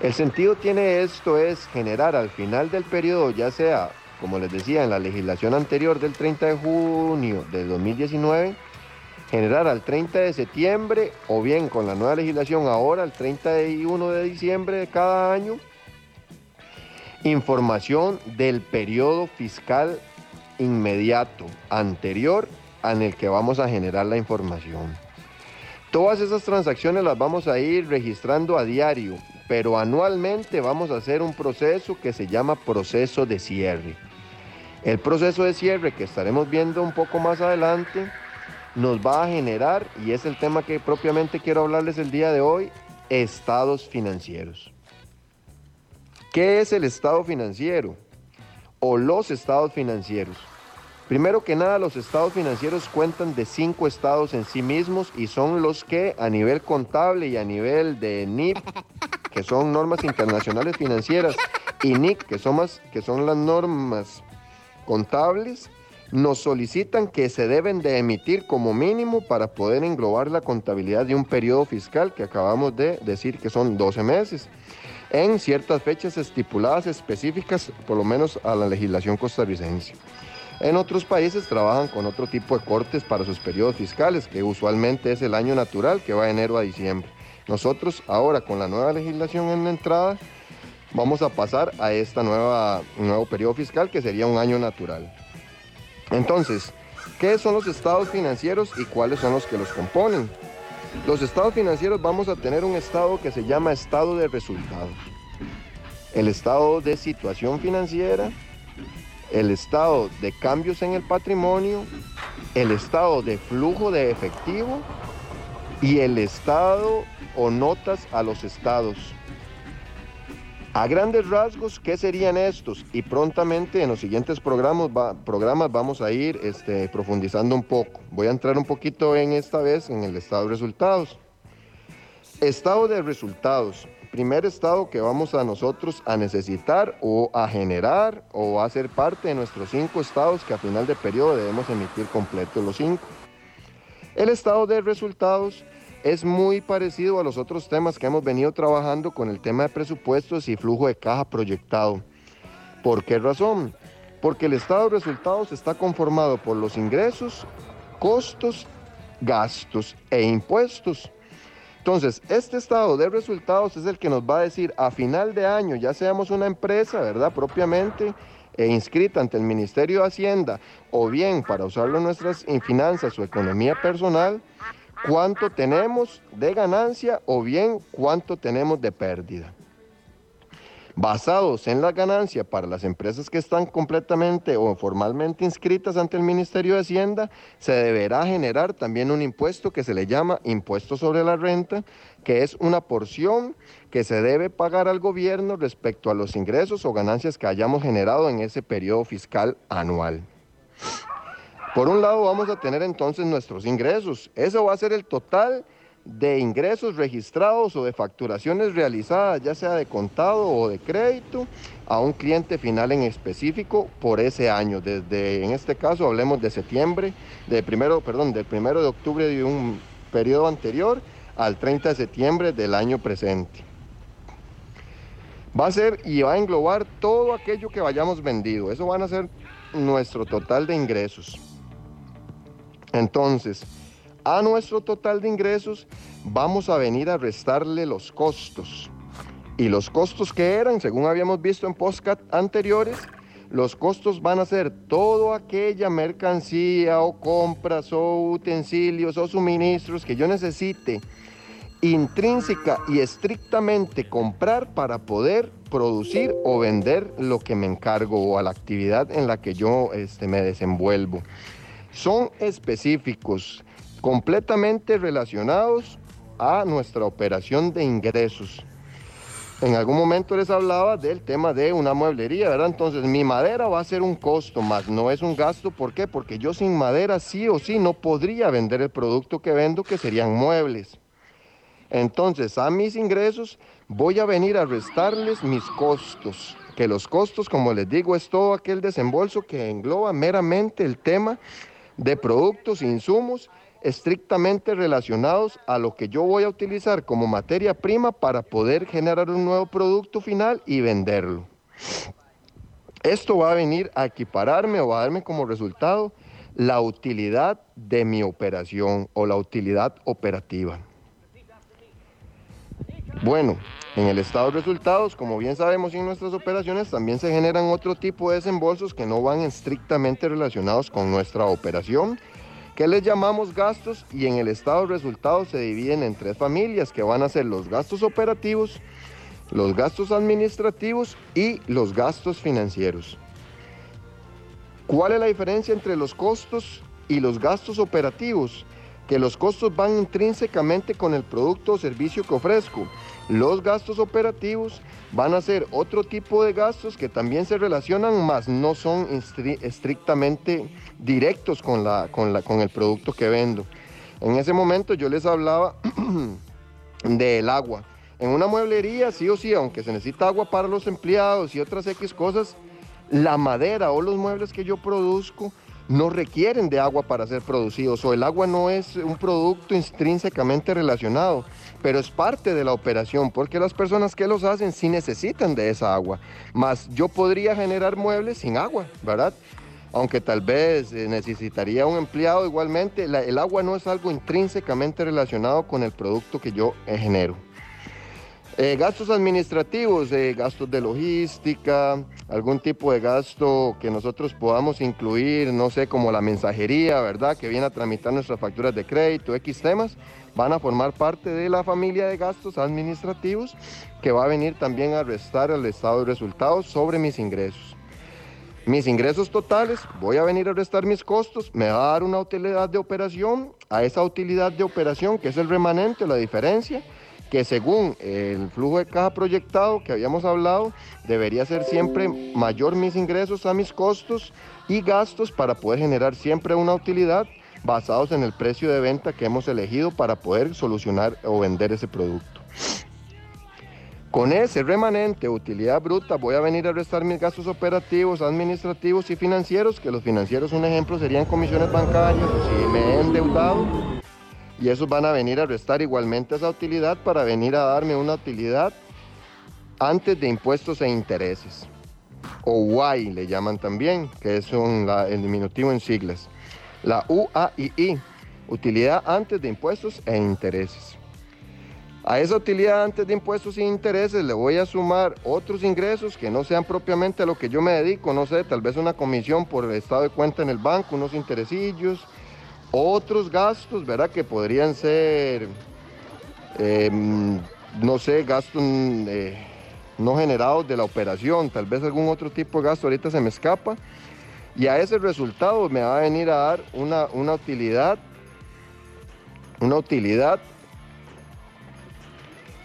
El sentido tiene esto es generar al final del periodo, ya sea, como les decía, en la legislación anterior del 30 de junio del 2019, generar al 30 de septiembre o bien con la nueva legislación ahora, el 31 de diciembre de cada año, información del periodo fiscal inmediato anterior en el que vamos a generar la información. Todas esas transacciones las vamos a ir registrando a diario, pero anualmente vamos a hacer un proceso que se llama proceso de cierre. El proceso de cierre que estaremos viendo un poco más adelante nos va a generar, y es el tema que propiamente quiero hablarles el día de hoy, estados financieros. ¿Qué es el estado financiero? O los estados financieros. Primero que nada, los estados financieros cuentan de cinco estados en sí mismos y son los que a nivel contable y a nivel de NIP, que son normas internacionales financieras, y NIC, que son, más, que son las normas contables, nos solicitan que se deben de emitir como mínimo para poder englobar la contabilidad de un periodo fiscal que acabamos de decir que son 12 meses, en ciertas fechas estipuladas específicas, por lo menos a la legislación costarricense. En otros países trabajan con otro tipo de cortes para sus periodos fiscales, que usualmente es el año natural, que va de enero a diciembre. Nosotros ahora con la nueva legislación en la entrada, vamos a pasar a este nuevo periodo fiscal, que sería un año natural. Entonces, ¿qué son los estados financieros y cuáles son los que los componen? Los estados financieros vamos a tener un estado que se llama estado de resultados. El estado de situación financiera, el estado de cambios en el patrimonio, el estado de flujo de efectivo y el estado o notas a los estados. A grandes rasgos, ¿qué serían estos? Y prontamente en los siguientes programas, vamos a ir este, profundizando un poco. Voy a entrar un poquito en esta vez en el estado de resultados. Estado de resultados. Primer estado que vamos a nosotros a necesitar o a generar o a ser parte de nuestros cinco estados que a final de periodo debemos emitir completos los cinco. El estado de resultados es muy parecido a los otros temas que hemos venido trabajando con el tema de presupuestos y flujo de caja proyectado. ¿Por qué razón? Porque el estado de resultados está conformado por los ingresos, costos, gastos e impuestos. Entonces, este estado de resultados es el que nos va a decir a final de año, ya seamos una empresa, ¿verdad? Propiamente e inscrita ante el Ministerio de Hacienda o bien para usarlo en nuestras finanzas o economía personal, cuánto tenemos de ganancia o bien cuánto tenemos de pérdida. Basados en la ganancia para las empresas que están completamente o formalmente inscritas ante el Ministerio de Hacienda, se deberá generar también un impuesto que se le llama impuesto sobre la renta, que es una porción que se debe pagar al gobierno respecto a los ingresos o ganancias que hayamos generado en ese periodo fiscal anual. Por un lado vamos a tener entonces nuestros ingresos. Eso va a ser el total de ingresos registrados o de facturaciones realizadas, ya sea de contado o de crédito, a un cliente final en específico por ese año. Desde, en este caso, hablemos de septiembre, de primero, perdón, del primero de octubre de un periodo anterior al 30 de septiembre del año presente. Va a ser y va a englobar todo aquello que vayamos vendido. Eso van a ser nuestro total de ingresos. Entonces, a nuestro total de ingresos vamos a venir a restarle los costos. Y los costos que eran, según habíamos visto en postcat anteriores, los costos van a ser toda aquella mercancía o compras o utensilios o suministros que yo necesite intrínseca y estrictamente comprar para poder producir o vender lo que me encargo o a la actividad en la que yo este, me desenvuelvo son específicos, completamente relacionados a nuestra operación de ingresos. En algún momento les hablaba del tema de una mueblería, ¿verdad? Entonces mi madera va a ser un costo, más no es un gasto. ¿Por qué? Porque yo sin madera sí o sí no podría vender el producto que vendo, que serían muebles. Entonces a mis ingresos voy a venir a restarles mis costos, que los costos, como les digo, es todo aquel desembolso que engloba meramente el tema de productos e insumos estrictamente relacionados a lo que yo voy a utilizar como materia prima para poder generar un nuevo producto final y venderlo. Esto va a venir a equipararme o a darme como resultado la utilidad de mi operación o la utilidad operativa. Bueno, en el estado de resultados, como bien sabemos en nuestras operaciones, también se generan otro tipo de desembolsos que no van estrictamente relacionados con nuestra operación, que les llamamos gastos y en el estado de resultados se dividen en tres familias que van a ser los gastos operativos, los gastos administrativos y los gastos financieros. ¿Cuál es la diferencia entre los costos y los gastos operativos? Que los costos van intrínsecamente con el producto o servicio que ofrezco los gastos operativos van a ser otro tipo de gastos que también se relacionan, más no son estrictamente directos con, la, con, la, con el producto que vendo. En ese momento yo les hablaba del agua. En una mueblería, sí o sí, aunque se necesita agua para los empleados y otras X cosas, la madera o los muebles que yo produzco no requieren de agua para ser producidos o el agua no es un producto intrínsecamente relacionado pero es parte de la operación porque las personas que los hacen sí necesitan de esa agua. Más yo podría generar muebles sin agua, ¿verdad? aunque tal vez eh, necesitaría un empleado igualmente, el agua no es algo intrínsecamente relacionado con el producto que yo genero. Eh, gastos administrativos, eh, gastos de logística, algún tipo de gasto que nosotros podamos incluir, no sé, como la mensajería, ¿verdad? Que viene a tramitar nuestras facturas de crédito, X temas, van a formar parte de la familia de gastos administrativos que va a venir también a restar al estado de resultados sobre mis ingresos. Mis ingresos totales, voy a venir a restar mis costos, me va a dar una utilidad de operación, a esa utilidad de operación que es el remanente, la diferencia, que según el flujo de caja proyectado que habíamos hablado, debería ser siempre mayor mis ingresos a mis costos y gastos para poder generar siempre una utilidad basados en el precio de venta que hemos elegido para poder solucionar o vender ese producto. Con ese remanente, utilidad bruta, voy a venir a restar mis gastos operativos, administrativos y financieros, que los financieros, un ejemplo, serían comisiones bancarias, o si me he endeudado, y esos van a venir a restar igualmente esa utilidad para venir a darme una utilidad antes de impuestos e intereses. O Y le llaman también, que es un- el diminutivo en siglas. La UAII, utilidad antes de impuestos e intereses. A esa utilidad antes de impuestos e intereses le voy a sumar otros ingresos que no sean propiamente lo que yo me dedico, no sé, tal vez una comisión por el estado de cuenta en el banco, unos interesillos, otros gastos, ¿verdad? Que podrían ser, eh, no sé, gastos eh, no generados de la operación, tal vez algún otro tipo de gasto, ahorita se me escapa. Y a ese resultado me va a venir a dar una, una utilidad, una utilidad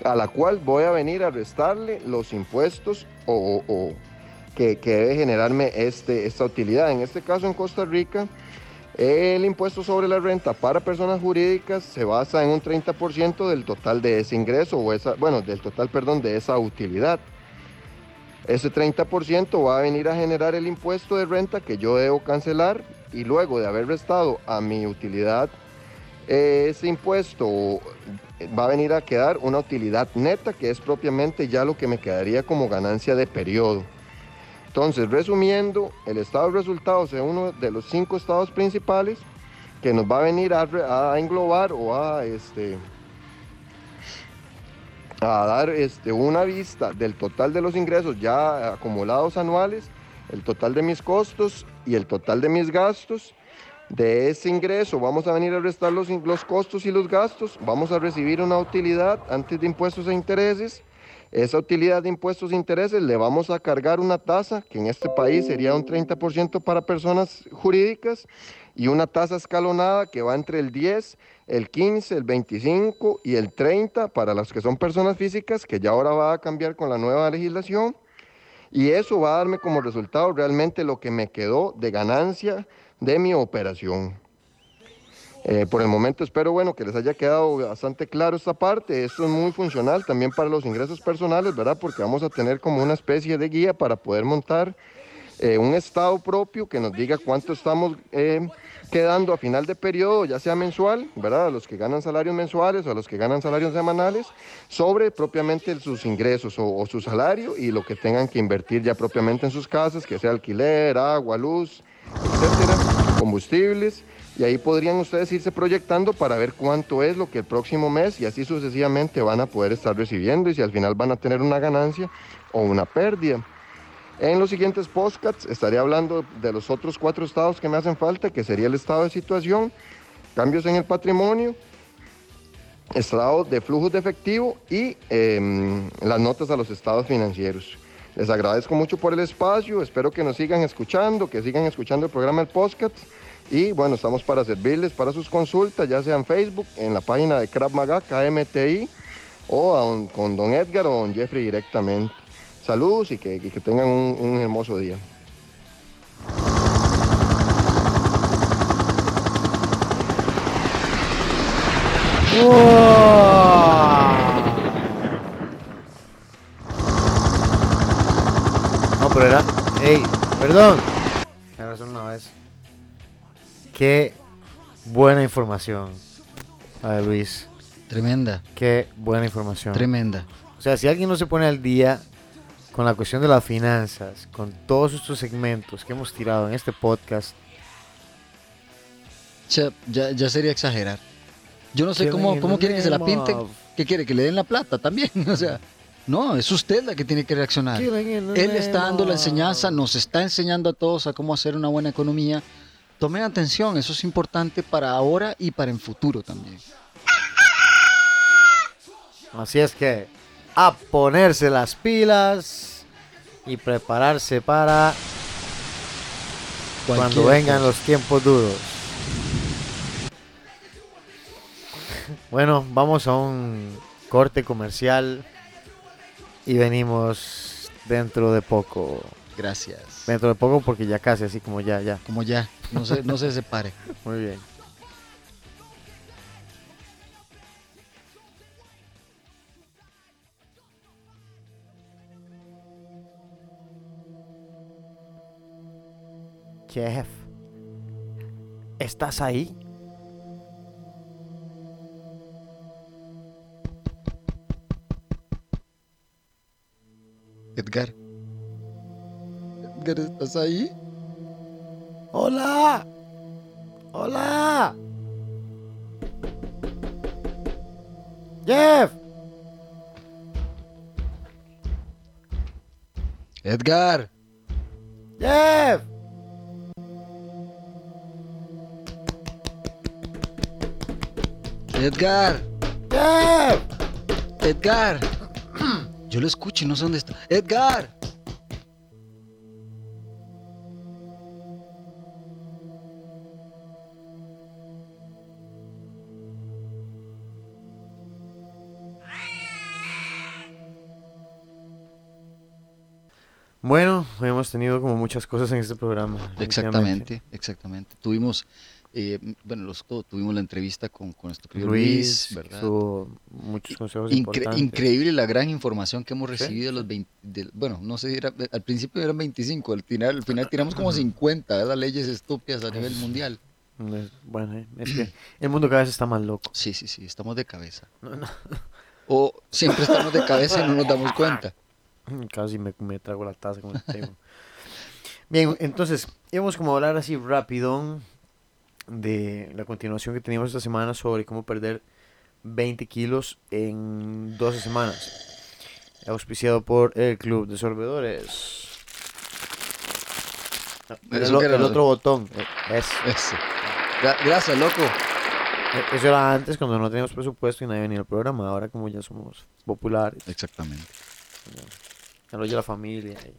a la cual voy a venir a restarle los impuestos o, o- o que, que debe generarme este, esta utilidad. En este caso en Costa Rica, el impuesto sobre la renta para personas jurídicas se basa en un 30% del total de ese ingreso, o esa, bueno, del total, perdón, de esa utilidad. Ese 30% va a venir a generar el impuesto de renta que yo debo cancelar y luego de haber restado a mi utilidad ese impuesto va a venir a quedar una utilidad neta que es propiamente ya lo que me quedaría como ganancia de periodo. Entonces, resumiendo, el estado de resultados es uno de los cinco estados principales que nos va a venir a, a englobar o a, este, a dar este, una vista del total de los ingresos ya acumulados anuales, el total de mis costos y el total de mis gastos. De ese ingreso vamos a venir a restar los, los costos y los gastos, vamos a recibir una utilidad antes de impuestos e intereses. Esa utilidad de impuestos e intereses le vamos a cargar una tasa, que en este país sería un 30% para personas jurídicas, y una tasa escalonada que va entre el 10, el 15, el 25 y el 30 para las que son personas físicas, que ya ahora va a cambiar con la nueva legislación. Y eso va a darme como resultado realmente lo que me quedó de ganancia de mi operación. Eh, por el momento espero bueno que les haya quedado bastante claro esta parte. Esto es muy funcional también para los ingresos personales, ¿verdad? Porque vamos a tener como una especie de guía para poder montar eh, un estado propio que nos diga cuánto estamos eh, quedando a final de periodo, ya sea mensual, ¿verdad? A los que ganan salarios mensuales o a los que ganan salarios semanales, sobre propiamente sus ingresos o, o su salario y lo que tengan que invertir ya propiamente en sus casas, que sea alquiler, agua, luz, etcétera, combustibles. Y ahí podrían ustedes irse proyectando para ver cuánto es lo que el próximo mes y así sucesivamente van a poder estar recibiendo y si al final van a tener una ganancia o una pérdida. En los siguientes podcasts estaré hablando de los otros cuatro estados que me hacen falta, que sería el estado de situación, cambios en el patrimonio, estado de flujos de efectivo y eh, las notas a los estados financieros. Les agradezco mucho por el espacio, espero que nos sigan escuchando, que sigan escuchando el programa El Podcast. Y bueno, estamos para servirles para sus consultas, ya sea en Facebook, en la página de Krav Maga, KMTI, o don- con don Edgar o don Jeffrey directamente. Saludos y que, y que tengan un, un hermoso día. No, pero era. ¡Ey! Perdón. Era solo una vez. Qué buena información. Luis. Tremenda, Qué buena información. tremenda. O sea, si alguien no se pone al día con la cuestión de las finanzas, con todos estos segmentos que hemos tirado en este podcast, Ya, ya, ya sería exagerar. Yo no sé cómo, cómo the quiere que se la pinten. ¿Qué quiere? Que le den la plata también. O sea, no, es usted la que tiene que reaccionar. Él está dando la enseñanza, nos está enseñando a todos a cómo hacer una buena economía. Tomen atención, eso es importante para ahora y para en futuro también. Así es que a ponerse las pilas y prepararse para cuando vengan cosa. los tiempos duros. Bueno, vamos a un corte comercial y venimos dentro de poco. Gracias. Dentro de poco porque ya casi, así como ya, ya. Como ya, no se, no se separe. Muy bien. Jeff, ¿estás ahí? Edgar. Edgar, ¿estás ahí? ¡Hola! ¡Hola! ¡Jeff! Edgar. ¡Jeff! Edgar. ¡Jeff! Edgar. Yo lo escucho y no sé dónde está. Edgar. Bueno, hemos tenido como muchas cosas en este programa. Exactamente, exactamente. Tuvimos, eh, bueno, los, tuvimos la entrevista con, con nuestro querido Luis, Luis, muchos consejos Incre- importantes. increíble la gran información que hemos recibido los 20, de- bueno, no sé, era- al principio eran 25, al final, al final tiramos como 50, ¿verdad? Leyes estúpidas a nivel mundial. Bueno, eh, es que el mundo cada vez está más loco. Sí, sí, sí, estamos de cabeza. No, no. O siempre estamos de cabeza y no nos damos cuenta. Casi me, me trago la taza como tengo. Bien, entonces, íbamos como a hablar así rápido de la continuación que teníamos esta semana sobre cómo perder 20 kilos en 12 semanas. Auspiciado por el Club de Sorbedores. Ah, el, el lo- otro botón. eh, es- Eso. Gra- gracias, loco. eh, Eso era antes cuando no teníamos presupuesto y nadie venía al programa. Ahora como ya somos populares, Exactamente. Ya lo oye la familia, y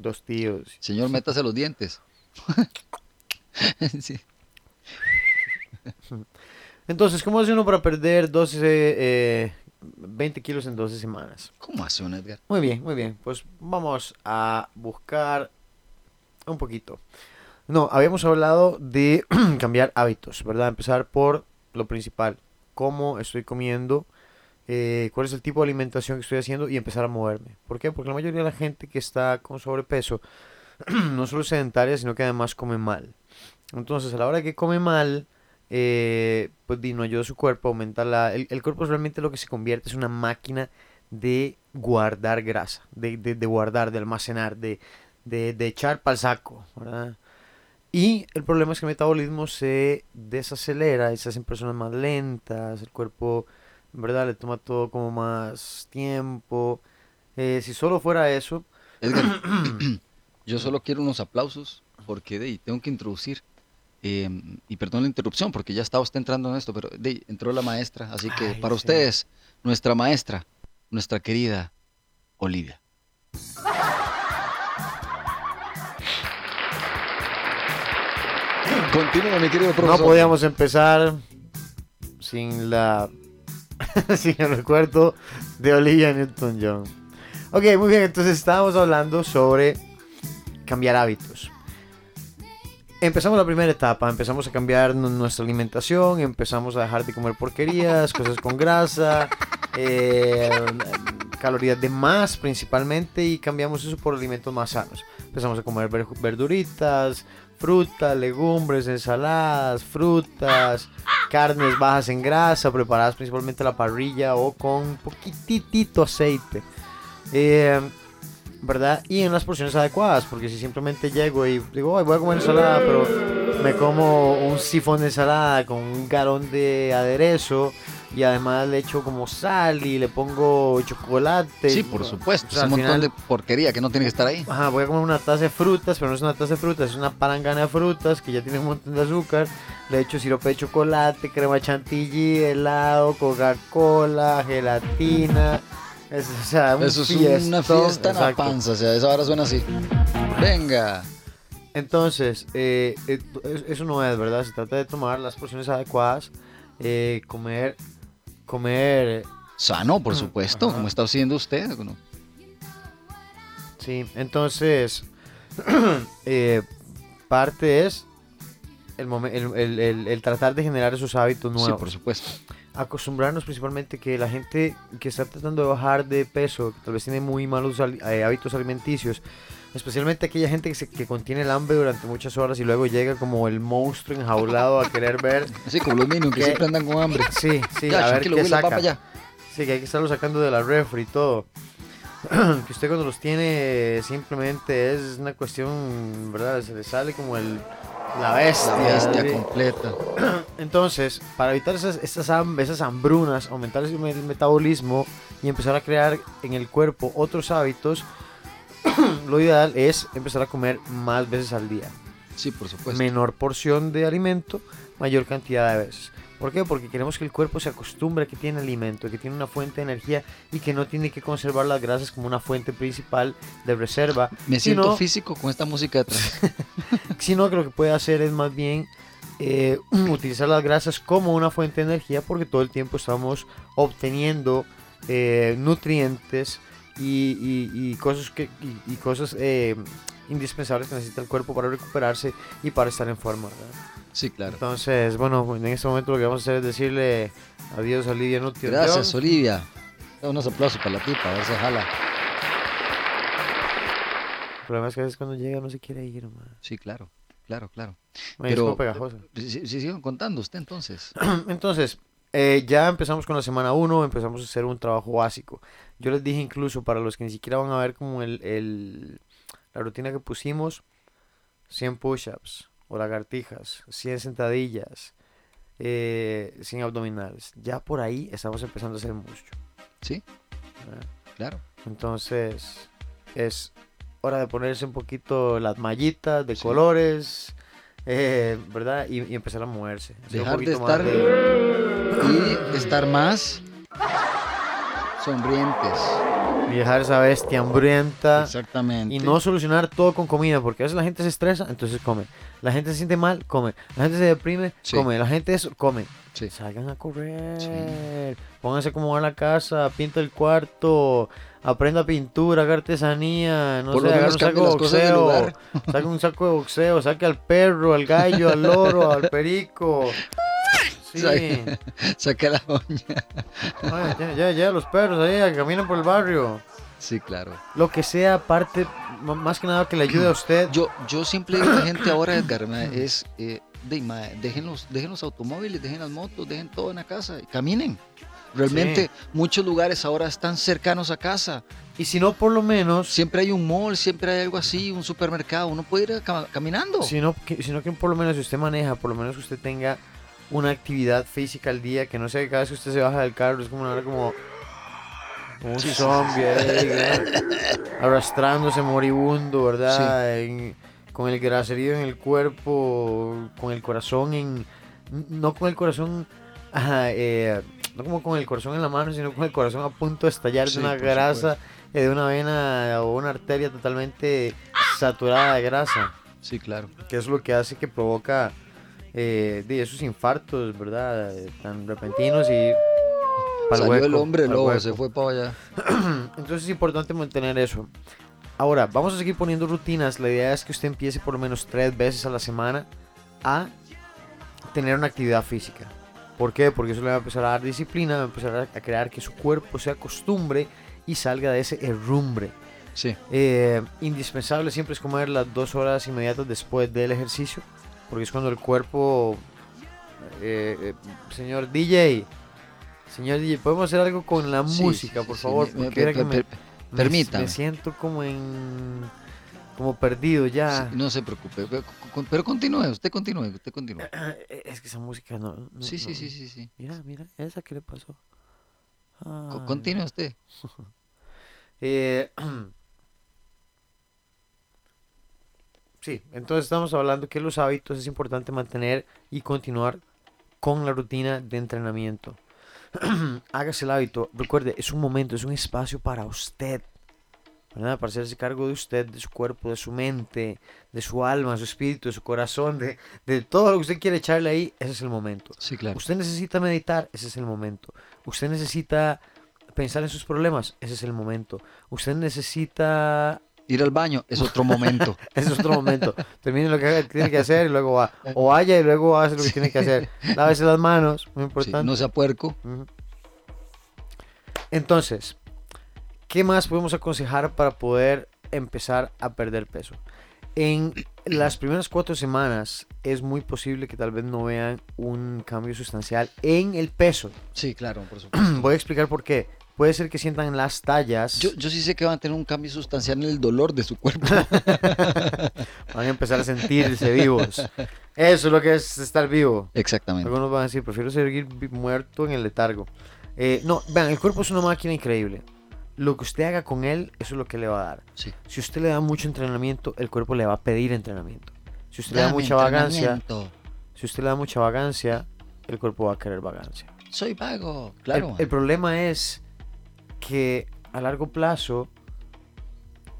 dos tíos. Señor, métase los dientes. sí. Entonces, ¿cómo hace uno para perder 12, eh, 20 kilos en 12 semanas? ¿Cómo hace un Edgar? Muy bien, muy bien. Pues vamos a buscar un poquito. No, habíamos hablado de cambiar hábitos, ¿verdad? Empezar por lo principal. Cómo estoy comiendo, eh, cuál es el tipo de alimentación que estoy haciendo y empezar a moverme. ¿Por qué? Porque la mayoría de la gente que está con sobrepeso no solo es sedentaria, sino que además come mal. Entonces, a la hora que come mal, eh, pues no ayuda su cuerpo, aumenta la... El, el cuerpo es realmente lo que se convierte, es una máquina de guardar grasa, de, de- de guardar, de almacenar, de, de, de echar para el saco, ¿verdad? Y el problema es que el metabolismo se desacelera y se hacen personas más lentas, el cuerpo, ¿verdad? Le toma todo como más tiempo. Eh, si solo fuera eso, Edgar, yo solo quiero unos aplausos porque de, tengo que introducir. eh, y perdón la interrupción porque ya estaba usted entrando en esto, pero de, entró la maestra. Así que Ay, para sí. ustedes, nuestra maestra, nuestra querida Olivia. Continúa, mi querido profesor. no podíamos empezar sin la sin el recuerdo de Olivia Newton-John. Ok, muy bien, entonces estábamos hablando sobre cambiar hábitos. Empezamos la primera etapa, empezamos a cambiar nu- nuestra alimentación, empezamos a dejar de comer porquerías, cosas con grasa, eh, calorías de más principalmente y cambiamos eso por alimentos más sanos. Empezamos a comer ver- verduritas, frutas, legumbres, ensaladas, frutas, carnes bajas en grasa, preparadas principalmente a la parrilla o con poquitito aceite. Eh, ¿verdad? Y en las porciones adecuadas, porque si simplemente llego y digo, "Ay, voy a comer ensalada, pero me como un sifón de ensalada con un galón de aderezo y además le echo como sal y le pongo chocolate. Sí, por supuesto. O sea, es un montón de porquería que no tiene que estar ahí. Ajá, voy a comer una taza de frutas, pero no es una taza de frutas, es una palangana de frutas que ya tiene un montón de azúcar. Le echo sirope de chocolate, crema chantilly, helado, Coca-Cola, gelatina. Es, o sea, un Eso es una fiesta en la panza. O sea, esa hora suena así. Venga. Entonces, eh, eh, es- eso no es, ¿verdad? Se trata de tomar las porciones adecuadas, eh, comer, comer, Sano, por supuesto, Ajá. como está haciendo usted. ¿no? sí. Entonces, eh, parte es el, el, el- el- tratar de generar esos hábitos Sí, nuevos. por supuesto. acostumbrarnos principalmente que la gente que está tratando de bajar de peso, que tal vez tiene muy malos eh, hábitos alimenticios, especialmente aquella gente que, se, que contiene el hambre durante muchas horas y luego llega como el monstruo enjaulado a querer ver. Así como los niños que ¿Qué? siempre andan con hambre. Sí, sí, ya, a ver qué saca. Sí, que hay que estarlo sacando de la refri y todo. que usted cuando los tiene simplemente es una cuestión, ¿verdad? Se le sale como el la bestia. La bestia ¿sí? completa. Entonces, para evitar esas, esas, esas hambrunas, aumentar el, me- el metabolismo y empezar a crear en el cuerpo otros hábitos, lo ideal es empezar a comer más veces al día. Sí, por supuesto. Menor porción de alimento, mayor cantidad de veces. ¿Por qué? Porque queremos que el cuerpo se acostumbre a que tiene alimento, que tiene una fuente de energía y que no tiene que conservar las grasas como una fuente principal de reserva. Me siento sino- físico con esta música detrás. sino que lo que puede hacer es más bien eh, utilizar las grasas como una fuente de energía porque todo el tiempo estamos obteniendo eh, nutrientes y, y- y cosas, que, y, cosas eh, indispensables que necesita el cuerpo para recuperarse y para estar en forma. ¿verdad? Sí, claro. Entonces, bueno, en este momento lo que vamos a hacer es decirle adiós a Lidia Nutri. Gracias, Olivia. Unos aplausos para la tipa, a ver si jala. El problema es que a veces cuando llega no se quiere ir, man. Sí, claro, claro, claro. Me Pero- disco pegajosa. Sí, sí, sí, sigan contando usted entonces. Entonces, eh, ya empezamos con la semana 1, empezamos a hacer un trabajo básico. Yo les dije incluso para los que ni siquiera van a ver como el, el- la rutina que pusimos, 100 push-ups o lagartijas, 100 sentadillas, eh, 100 abdominales. Ya por ahí estamos empezando a hacer mucho. Sí, ¿verdad? claro. Entonces, es hora de ponerse un poquito las mallitas de Sí. colores, eh, ¿verdad? Y, y empezar a moverse. Dejar de estar de- y estar más sonrientes. y dejar esa bestia hambrienta Exactamente. y no solucionar todo con comida, porque a veces la gente se estresa, entonces come. La gente se siente mal, come. La gente se deprime, Sí. come. La gente eso, come. Sí. Salgan a correr. Pónganse a acomodar la casa, pinta el cuarto, aprenda pintura, haga artesanía, no Por sé, haga un saco de boxeo. Saque un saco de boxeo, saque al perro, al gallo, al loro, al perico. Sí. Saca la uña. Ay, ya, ya, ya, los perros ahí caminan por el barrio. Sí, claro. Lo que sea, parte, m- más que nada que le ayude a usted. Yo, yo siempre digo a la gente ahora, Edgar, es, eh, de, ma, dejen, los, dejen los automóviles, dejen las motos, dejen todo en la casa y caminen. Realmente muchos lugares ahora están cercanos a casa. Y si no, por lo menos, Siempre hay un mall, siempre hay algo así, un supermercado. Uno puede ir cam- caminando. sino que, sino que por lo menos si usted maneja, por lo menos que usted tenga una actividad física al día, que no que cada vez que usted se baja del carro es como una hora como un zombie arrastrándose moribundo, ¿verdad? En- con el graserío en el cuerpo, con el corazón en... No con el corazón... ajá, eh, no como con el corazón en la mano, sino con el corazón a punto de estallar Sí, de una grasa, eh, de una vena o una arteria totalmente saturada de grasa. Sí, claro. que es lo que hace que provoca eh, de esos infartos, ¿verdad? Eh, Tan repentinos y... Salió el hueco, hombre pa'l lobo, se fue para allá. Entonces es importante mantener eso. Ahora, vamos a seguir poniendo rutinas. La idea es que usted empiece por lo menos tres veces a la semana a tener una actividad física. ¿Por qué? Porque eso le va a empezar a dar disciplina, va a empezar a- a crear que su cuerpo se acostumbre y salga de ese herrumbre. Sí, Eh, indispensable siempre es comer las dos horas inmediatas después del ejercicio, porque es cuando el cuerpo, eh, eh, señor DJ, señor DJ, podemos hacer algo con la Sí, música, sí, por sí, favor, me- porque me- me, pe- Me- siento como en. como perdido ya. No se preocupe, pero, con- pero continúe, usted continúe, usted continúe. Es que esa música no. no- Sí, sí, no- sí, sí, sí. Mira, mira, esa que le pasó. Ay. Continúe usted. Eh, sí, entonces estamos hablando que los hábitos es importante mantener y continuar con la rutina de entrenamiento. Hágase el hábito, recuerde, es un momento, es un espacio para usted, ¿verdad? Para hacerse cargo de usted, de su cuerpo, de su mente, de su alma, de su espíritu, de su corazón, de, de todo lo que usted quiere echarle ahí, ese es el momento. Sí, claro. Usted necesita meditar, ese es el momento. Usted necesita pensar en sus problemas, ese es el momento. Usted necesita... Ir al baño es otro momento. Es otro momento. Termine lo que tiene que hacer y luego va. O vaya y luego hace lo que tiene que hacer. Lávese las manos, muy Sí, importante. no sea puerco. Entonces, ¿qué más podemos aconsejar para poder empezar a perder peso? En las primeras cuatro semanas es muy posible que tal vez no vean un cambio sustancial en el peso. Sí, claro, por supuesto. Voy a explicar por qué. Puede ser que sientan las tallas. Yo, yo sí sé que van a tener un cambio sustancial en el dolor de su cuerpo. Van a empezar a sentirse vivos. Eso es lo que es estar vivo. Exactamente. Algunos van a decir, prefiero seguir muerto en el letargo. Eh, no, vean, el cuerpo es una máquina increíble. Lo que usted haga con él, eso es lo que le va a dar. Sí. Si usted le da mucho entrenamiento, el cuerpo le va a pedir entrenamiento. Si usted le da mucha vagancia, si usted le da mucha vagancia, el cuerpo va a querer vagancia. Soy vago. El- Claro. el, problema es que a largo plazo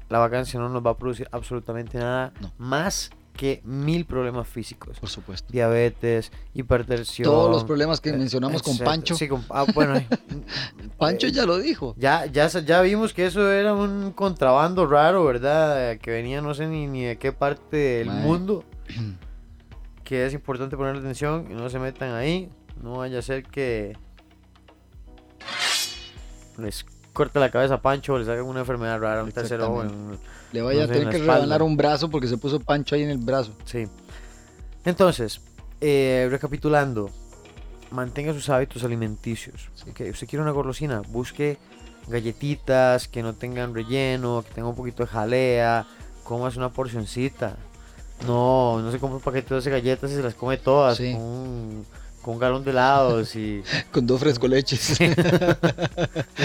la vagancia no nos va a producir absolutamente nada No. más que mil problemas físicos. por supuesto. Diabetes, hipertensión. Todos los problemas que eh, mencionamos con. Pancho. Sí, con- ah, bueno, eh, Pancho eh, ya lo dijo. ya, ya, ya vimos que eso era un contrabando raro, ¿verdad? Que venía no sé ni, ni de qué parte del mundo. Que es importante ponerle atención y no se metan ahí. No vaya a ser que les corte la cabeza a Pancho o les hagan una enfermedad rara, un tercer ojo. En- Le vaya no a sé, tener que rebanar un brazo porque se puso Pancho ahí en el brazo. Sí. Entonces, eh, recapitulando, mantenga sus hábitos alimenticios. Ok, Usted quiere una golosina, busque galletitas que no tengan relleno, que tengan un poquito de jalea, comas una porcioncita. No, no se compra un paquete de 12 galletas y se las come todas Sí. con, con un galón de helados y, Con dos frescoleches. y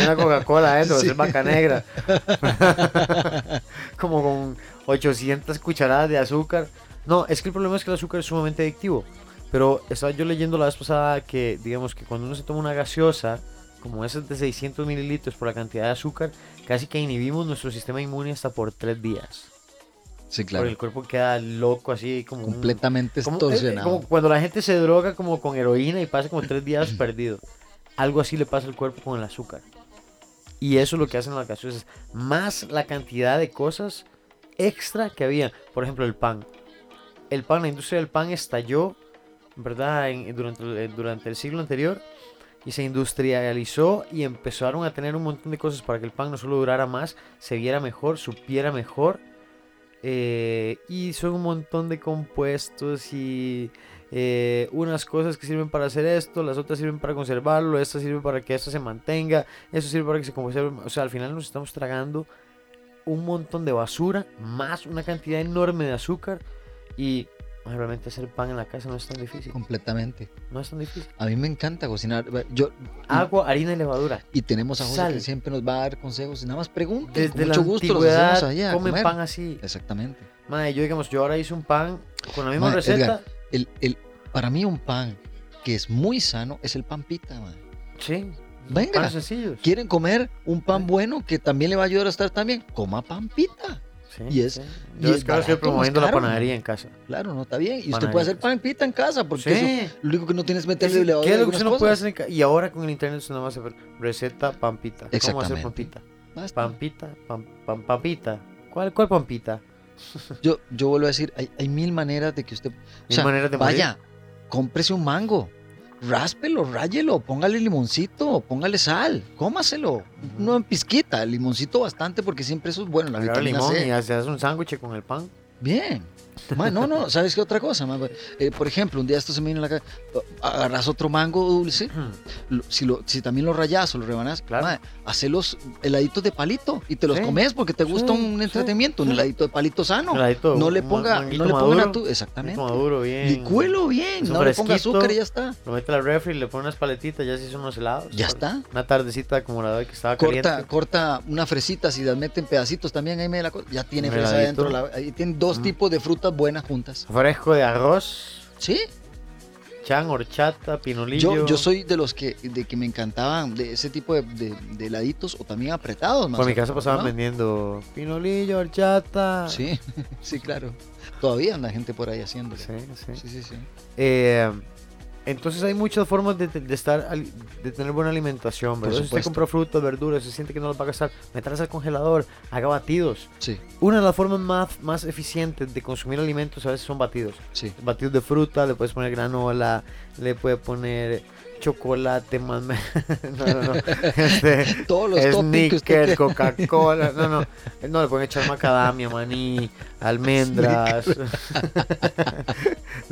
una Coca-Cola eso, ser vaca negra. Como con 800 cucharadas de azúcar. No, es que el problema es que el azúcar es sumamente adictivo. Pero estaba yo leyendo la vez pasada que, digamos, que cuando uno se toma una gaseosa, como esas de 600 mililitros por la cantidad de azúcar, casi que inhibimos nuestro sistema inmune hasta por tres días. Sí, Porque claro. el cuerpo queda loco así, como un- Completamente como, eh, extorsionado. como cuando la gente se droga como con heroína y pasa como tres días perdido. Algo así le pasa al cuerpo con el azúcar. Y eso es lo que hacen las gaseosas. Más la cantidad de cosas extra que había. Por ejemplo, el pan. El pan, la industria del pan estalló, ¿verdad? En- durante, el, eh, durante el siglo anterior. Y se industrializó y empezaron a tener un montón de cosas para que el pan no solo durara más, se viera mejor, supiera mejor. Eh, y son un montón de compuestos y eh, unas cosas que sirven para hacer esto, las otras sirven para conservarlo, estas sirven para que esto se mantenga, eso sirve para que se conserve. O sea, al final nos estamos tragando un montón de basura, más una cantidad enorme de azúcar y realmente hacer pan en la casa no es tan difícil. Completamente. No es tan difícil. A mí me encanta cocinar. Yo, Agua, harina y levadura. y tenemos a José Sal. que siempre nos va a dar consejos. Nada más pregunten. Desde con la mucho gusto los hacemos allá comen comer. pan así. Exactamente. Madre, yo digamos, yo ahora hice un pan con la misma receta. Edgar, El, el, para mí un pan que es muy sano es el pan pita, man. Sí. Venga. ¿Quieren comer un pan bueno que también le va a ayudar a estar también? Coma pan pita. Sí, Y es- sí. Yo es estoy promoviendo la panadería en casa. Claro, no está bien. Y usted puede hacer pan pita en casa porque eso, lo único que no tienes es ¿Qué meterle es, levadura qué es lo que usted no puede hacer en ca- Y ahora con el internet usted nada más hace receta pampita. ¿Cómo hacer pampita? Basta. Pampita, pam, pam- pampita. ¿Cuál, ¿Cuál pampita? Yo, yo vuelvo a decir, hay, hay mil maneras de que usted... O Mil sea, maneras de morir. vaya, cómprese un mango, ráspelo, ráyelo, póngale limoncito, póngale sal, cómaselo. No en pizquita, limoncito bastante porque siempre eso es bueno, la vitamina limón C. y hace hace un sándwich con el pan. Bien. Ma, no, no, ¿sabes qué otra cosa? Eh, por ejemplo, un día esto se me vino en la cabeza, agarras otro mango dulce, lo- si, lo, si también lo rayas o lo rebanas, Claro. los heladitos de palito y te los Sí, comes porque te gusta sí, un sí, entretenimiento, un heladito de palito sano. Heladito, no le ponga, no le pongan a tu, exactamente. Maduro, bien. Licúelo bien, no le ponga azúcar y ya está. Lo mete a la refri, le pone unas paletitas, ya se hizo unos helados. Ya está. Una tardecita como la de hoy que estaba Corta, caliente. corta una fresita, si las mete en pedacitos también ahí me la ya tiene fresa adentro, ahí tiene dos Mm. tipos de buenas juntas. Fresco de arroz, Sí, chan, horchata, pinolillo. yo, yo soy de los que, de que me encantaban de ese tipo de, de- de heladitos o también apretados. más Por mi o casa pasaban ¿no? vendiendo pinolillo, horchata. Sí, sí, claro. Todavía anda gente por ahí haciéndolo. Sí, sí. Sí, sí, sí. Eh, entonces hay muchas formas de, de estar de tener buena alimentación, ¿verdad? Si usted compra frutas, verduras, se siente que no las va a gastar, meterlas al congelador, haga batidos. Sí, Una de las formas más, más eficientes de consumir alimentos a veces son batidos. sí. Batidos de fruta, le puedes poner granola, le puedes poner chocolate, más me- no, no, no. Este, Todos los Snickers, Coca-Cola, no, no, no, le pueden echar macadamia, maní, almendras, de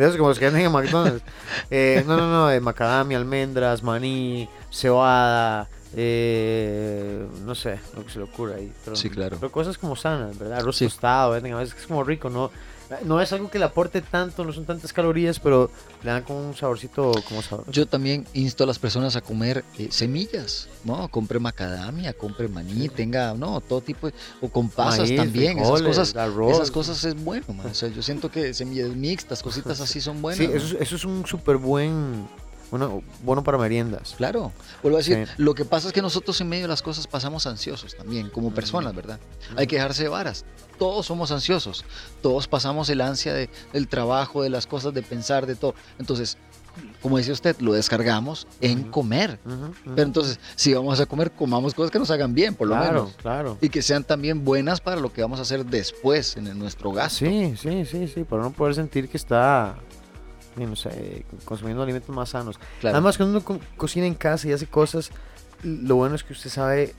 esos como los que venden en McDonald's, Eh, no, no, no, eh, macadamia, almendras, maní, cebada, eh, no sé, lo que se le ocurra ahí, pero, Sí, claro. pero cosas como sanas, ¿verdad? Arroz Sí. tostado, venden a veces que es como rico, no, no es algo que le aporte tanto, no son tantas calorías, pero le dan como un saborcito como sabroso. Yo también insto a las personas a comer eh, semillas, ¿no? Compre macadamia, compre maní, tenga, no, todo tipo, de- o con pasas Maíz, también, esas cosas, arroz. esas cosas es bueno, man. O sea, yo siento que semillas mixtas, cositas así son buenas. Sí, eso, es- eso es un súper buen, bueno, bueno para meriendas. Claro, vuelvo a decir, Sí. lo que pasa es que nosotros en medio de las cosas pasamos ansiosos también, como personas, ¿verdad? Hay que dejarse de varas. Todos somos ansiosos, todos pasamos el ansia de, del trabajo, de las cosas, de pensar, de todo. Entonces, como decía usted, lo descargamos en comer. Pero entonces, si vamos a comer, comamos cosas que nos hagan bien, por lo claro, menos. claro. Y que sean también buenas para lo que vamos a hacer después en el- nuestro gasto. Sí, sí, sí, sí, para no poder sentir que está, consumiendo alimentos más sanos. Claro. Además, cuando uno co- cocina en casa y hace cosas, lo bueno es que usted sabe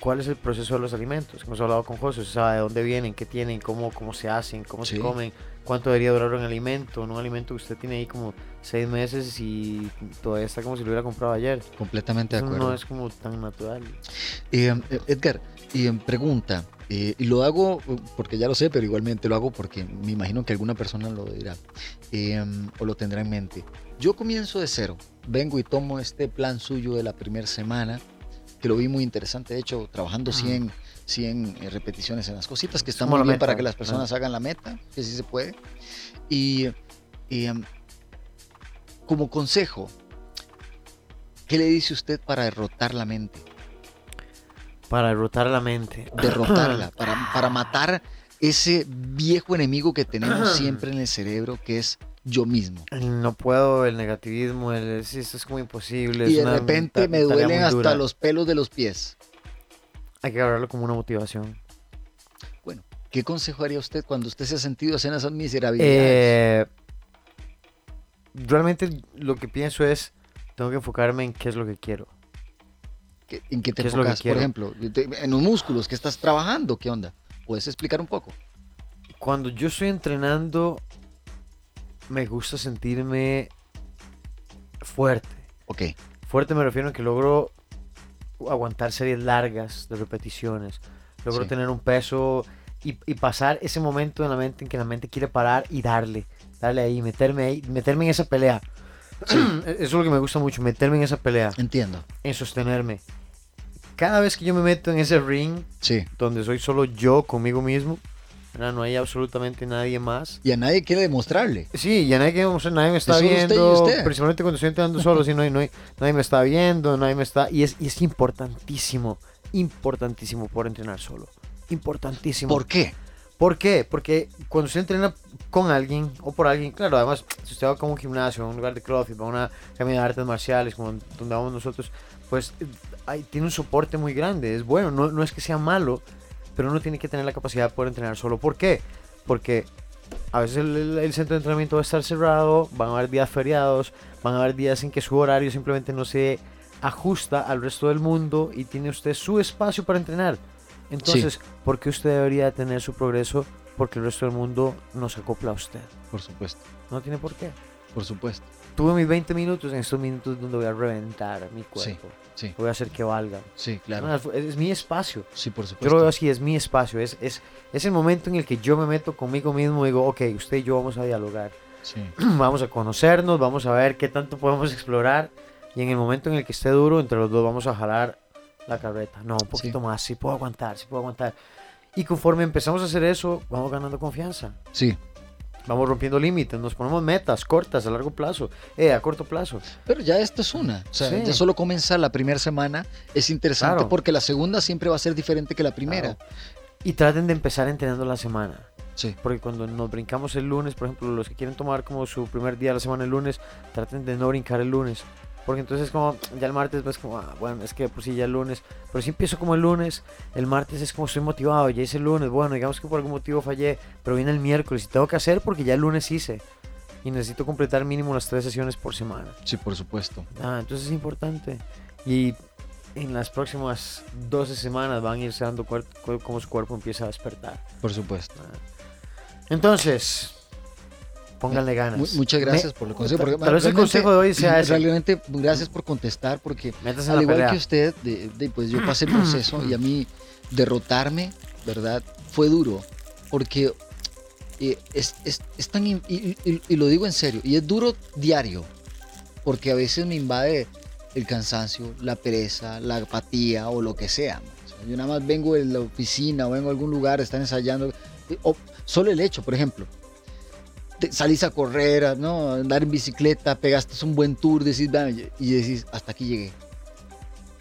cuál es el proceso de los alimentos. Hemos hablado con José, usted sabe de dónde vienen, qué tienen, cómo, cómo se hacen, cómo Sí. se comen, cuánto debería durar un alimento. Un alimento que usted tiene ahí como seis meses y todavía está como si lo hubiera comprado ayer. Completamente de Eso acuerdo. no es como tan natural. Eh, Edgar, eh, pregunta, eh, y lo hago eh, porque ya lo sé, pero igualmente lo hago porque me imagino que alguna persona lo dirá eh, o lo tendrá en mente. Yo comienzo de cero, vengo y tomo este plan suyo de la primera semana, que lo vi muy interesante, de hecho, trabajando Ajá. 100, 100 eh, repeticiones en las cositas, que está muy bien meta, para que las personas hagan la meta, que sí se puede. Y eh, como consejo, ¿qué le dice usted para derrotar la mente? Para derrotar la mente. derrotarla, para, para matar ese viejo enemigo que tenemos siempre en el cerebro, que es yo mismo. No puedo, el negativismo, el esto es como imposible. Y de una repente me duelen hasta los pelos de los pies. Hay que agarrarlo como una motivación. Bueno, ¿qué consejo haría usted cuando usted se ha sentido en esas miserabilidades? Eh, realmente lo que pienso es, tengo que enfocarme en qué es lo que quiero. ¿Qué- ¿En qué te qué enfocas? Por ejemplo, en los músculos que estás trabajando, ¿qué onda? ¿Puedes explicar un poco? Cuando yo estoy entrenando, me gusta sentirme fuerte. Ok, Fuerte me refiero a que logro aguantar series largas de repeticiones. Logro Sí. tener un peso y, y pasar ese momento en la mente en que la mente quiere parar y darle. Darle ahí, meterme ahí, meterme en esa pelea. Eso es lo que me gusta mucho, meterme en esa pelea, entiendo. en sostenerme. Cada vez que yo me meto en ese ring, Sí. donde soy solo yo conmigo mismo, ¿verdad? no hay absolutamente nadie más. Y a nadie quiere demostrarle. Sí, ya nadie, que- o sea, nadie me está usted y viendo, usted. principalmente cuando estoy entrenando solo, sí, no hay, no hay- nadie me está viendo, nadie me está... Y es, y es importantísimo, importantísimo por entrenar solo. Importantísimo. ¿Por qué? ¿Por qué? Porque cuando usted entrena con alguien o por alguien, claro, además, si usted va como a un gimnasio, a un lugar de CrossFit, a una academia de artes marciales, como donde vamos nosotros, pues hay- tiene un soporte muy grande, es bueno, no, no es que sea malo, pero uno tiene que tener la capacidad de poder entrenar solo. ¿Por qué? Porque a veces el, centro de entrenamiento va a estar cerrado, van a haber días feriados, van a haber días en que su horario simplemente no se ajusta al resto del mundo y tiene usted su espacio para entrenar. Entonces, ¿por qué usted debería tener su progreso porque el resto del mundo nos acopla a usted. Por supuesto, No tiene por qué. por supuesto. Tuve mis 20 minutos en estos minutos donde voy a reventar mi Sí, cuerpo. sí. Voy a hacer que valgan. Sí, claro. No, es, mi espacio. Sí, por Yo supuesto. lo veo así, es mi espacio. Es, es, es el momento en el que yo me meto conmigo mismo y digo, ok, usted y yo vamos a dialogar. Sí, vamos a conocernos, vamos a ver qué tanto podemos explorar. Y en el momento en el que esté duro, entre los dos vamos a jalar la carreta. No, un poquito más, si puedo aguantar, si puedo aguantar. Y conforme empezamos a hacer eso, vamos ganando confianza. sí. Vamos rompiendo límites, nos ponemos metas cortas a largo plazo, eh, a corto plazo. Pero ya esto es una. O sea, Sí. ya solo comenzar la primera semana es interesante Claro. porque la segunda siempre va a ser diferente que la primera. Claro. Y traten de empezar entrenando la semana. Sí, Porque cuando nos brincamos el lunes, por ejemplo, los que quieren tomar como su primer día de la semana el lunes, traten de no brincar el lunes. Porque entonces como ya el martes pues como, ah, bueno, es que por si ya el lunes, pero si empiezo como el lunes, el martes es como estoy motivado, ya hice el lunes, bueno, digamos que por algún motivo fallé, pero viene el miércoles y tengo que hacer porque ya el lunes hice. Y necesito completar mínimo las tres sesiones por semana. sí, por supuesto. Ah, entonces es importante. Y en las próximas 12 semanas van a irse dando cómo su cuerpo empieza a despertar. Por supuesto. Entonces, pónganle ganas. Mu- muchas gracias Me- por el consejo. Tal- porque tal vez el consejo de hoy sea ese. Realmente, gracias por contestar porque Métase al igual pelea. que usted, de- de, pues yo pasé el proceso y a mí derrotarme, ¿verdad? Fue duro porque eh, es, es- es tan, in- y, y- y lo digo en serio, y es duro diario, porque a veces me invade el cansancio, la pereza, la apatía o lo que sea. O sea, yo nada más vengo de la oficina o vengo a algún lugar, están ensayando, eh, o solo el hecho, por ejemplo, te- salís a correr, ¿no? andar en bicicleta, pegaste un buen tour, decís, y decís, hasta aquí llegué.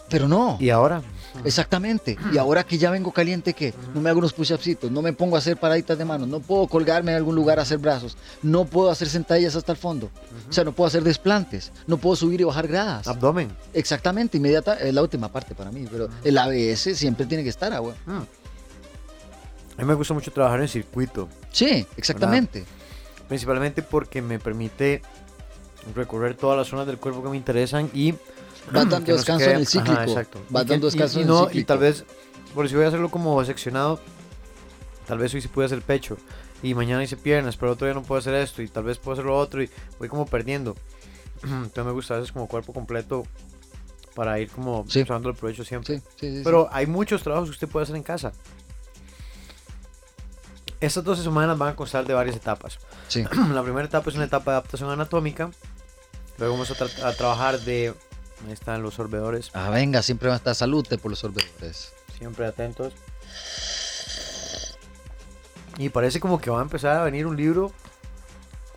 Pero no, Y ahora, exactamente. Y ahora que ya vengo caliente, ¿qué? No me hago unos push-upsitos, no me pongo a hacer paraditas de manos, no puedo colgarme en algún lugar a hacer brazos, no puedo hacer sentadillas hasta el fondo, o sea, no puedo hacer desplantes, no puedo subir y bajar gradas. abdomen. Exactamente, inmediata, es la última parte para mí, pero el ABS siempre tiene que estar, agua. Mm. A mí me gusta mucho trabajar en circuito, Sí, exactamente. Principalmente porque me permite recorrer todas las zonas del cuerpo que me interesan y Vas dando descanso en el cíclico. Ajá, exacto. Y que- dando y- descanso y en el Y cíclico. tal vez, por si voy a hacerlo como seccionado, tal vez hoy sí pude hacer pecho y mañana hice piernas, pero otro día no puedo hacer esto y tal vez puedo hacer lo otro y voy como perdiendo. Entonces me gusta a veces como cuerpo completo para ir como Sí. usando el provecho siempre. Sí, sí. Pero hay muchos trabajos que usted puede hacer en casa. Estas 12 semanas van a constar de varias etapas. Sí. La primera etapa es una etapa de adaptación anatómica. Luego vamos a, tra- a trabajar de... Ahí están los sorbedores. Ah, venga, siempre va a estar salute por los sorbedores. Siempre atentos. Y parece como que va a empezar a venir un libro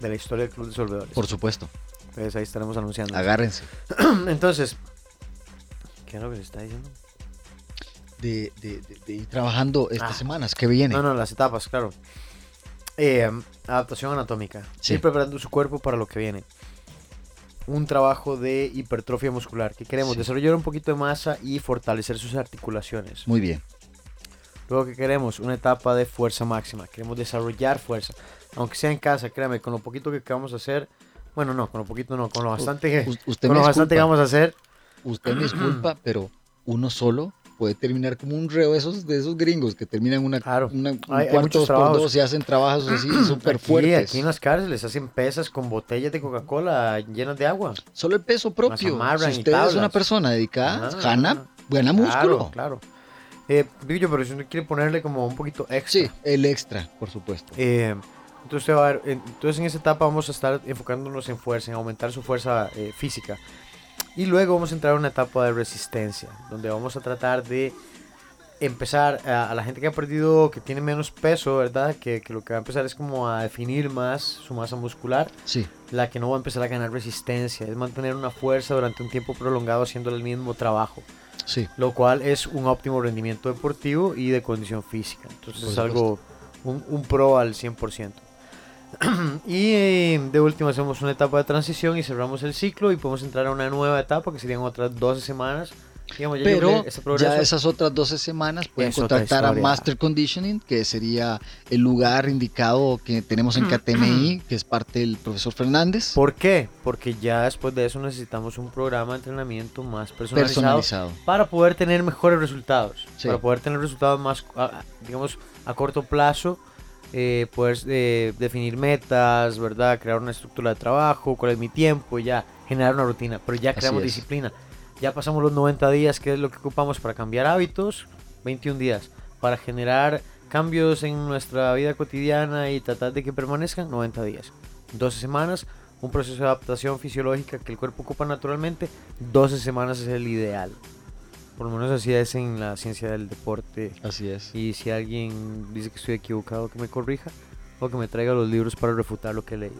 de la historia del Club de Sorbedores. Por supuesto. Entonces ahí estaremos anunciando. Agárrense. Entonces, ¿qué es lo que se está diciendo? De, de- de- de ir trabajando estas Ah. semanas que vienen. No, no, las etapas, claro. Eh, adaptación anatómica. Sí. Ir preparando su cuerpo para lo que viene. Un trabajo de hipertrofia muscular. que queremos? Sí. Desarrollar un poquito de masa y fortalecer sus articulaciones. Muy bien. Luego, que queremos? Una etapa de fuerza máxima. Queremos desarrollar fuerza. Aunque sea en casa, créame, con lo poquito que vamos a hacer. Bueno, no, con lo poquito no, con lo bastante que, usted con lo bastante que vamos a hacer. Usted me disculpa, pero uno solo puede terminar como un reo de esos, de esos gringos que terminan una, Claro. una- un Hay- hay cuarto dos por dos y hacen trabajos así súper fuertes. aquí en las cárceles hacen pesas con botellas de Coca-Cola llenas de agua. Solo el peso propio. Si usted es una persona dedicada, Ah, gana, gana músculo. Claro, claro. Eh, Billo, pero si uno quiere ponerle como un poquito extra. Sí, el extra, por supuesto. Eh, entonces, a ver, en- entonces en esa etapa vamos a estar enfocándonos en fuerza, en aumentar su fuerza eh, física. Y luego vamos a entrar a una etapa de resistencia, donde vamos a tratar de empezar a, a la gente que ha perdido, que tiene menos peso, ¿verdad? Que, que lo que va a empezar es como a definir más su masa muscular. Sí, La que no va a empezar a ganar resistencia, es mantener una fuerza durante un tiempo prolongado haciendo el mismo trabajo. sí. lo cual es un óptimo rendimiento deportivo y de condición física. Entonces Por es algo, un, un pro al 100%. y eh, de último hacemos una etapa de transición y cerramos el ciclo y podemos entrar a una nueva etapa que serían otras 12 semanas. Digamos, ya Pero ya esas otras 12 semanas pueden Es contactar a. Master Conditioning, que sería el lugar indicado que tenemos en KTMI, que es parte del profesor Fernández. ¿Por qué? Porque ya después de eso necesitamos un programa de entrenamiento más personalizado, personalizado. para poder tener mejores resultados, Sí. para poder tener resultados más, digamos, a corto plazo eh, poder eh, definir metas, ¿verdad? Crear una estructura de trabajo, cuál es mi tiempo, ya generar una rutina. Pero ya creamos disciplina. Ya pasamos los 90 días, que es lo que ocupamos para cambiar hábitos, 21 días. Para generar cambios en nuestra vida cotidiana y tratar de que permanezcan, 90 días. 12 semanas, un proceso de adaptación fisiológica que el cuerpo ocupa naturalmente, 12 semanas es el ideal. Por lo menos así es en la ciencia del deporte. Así es. Y si alguien dice que estoy equivocado, que me corrija o que me traiga los libros para refutar lo que he leído.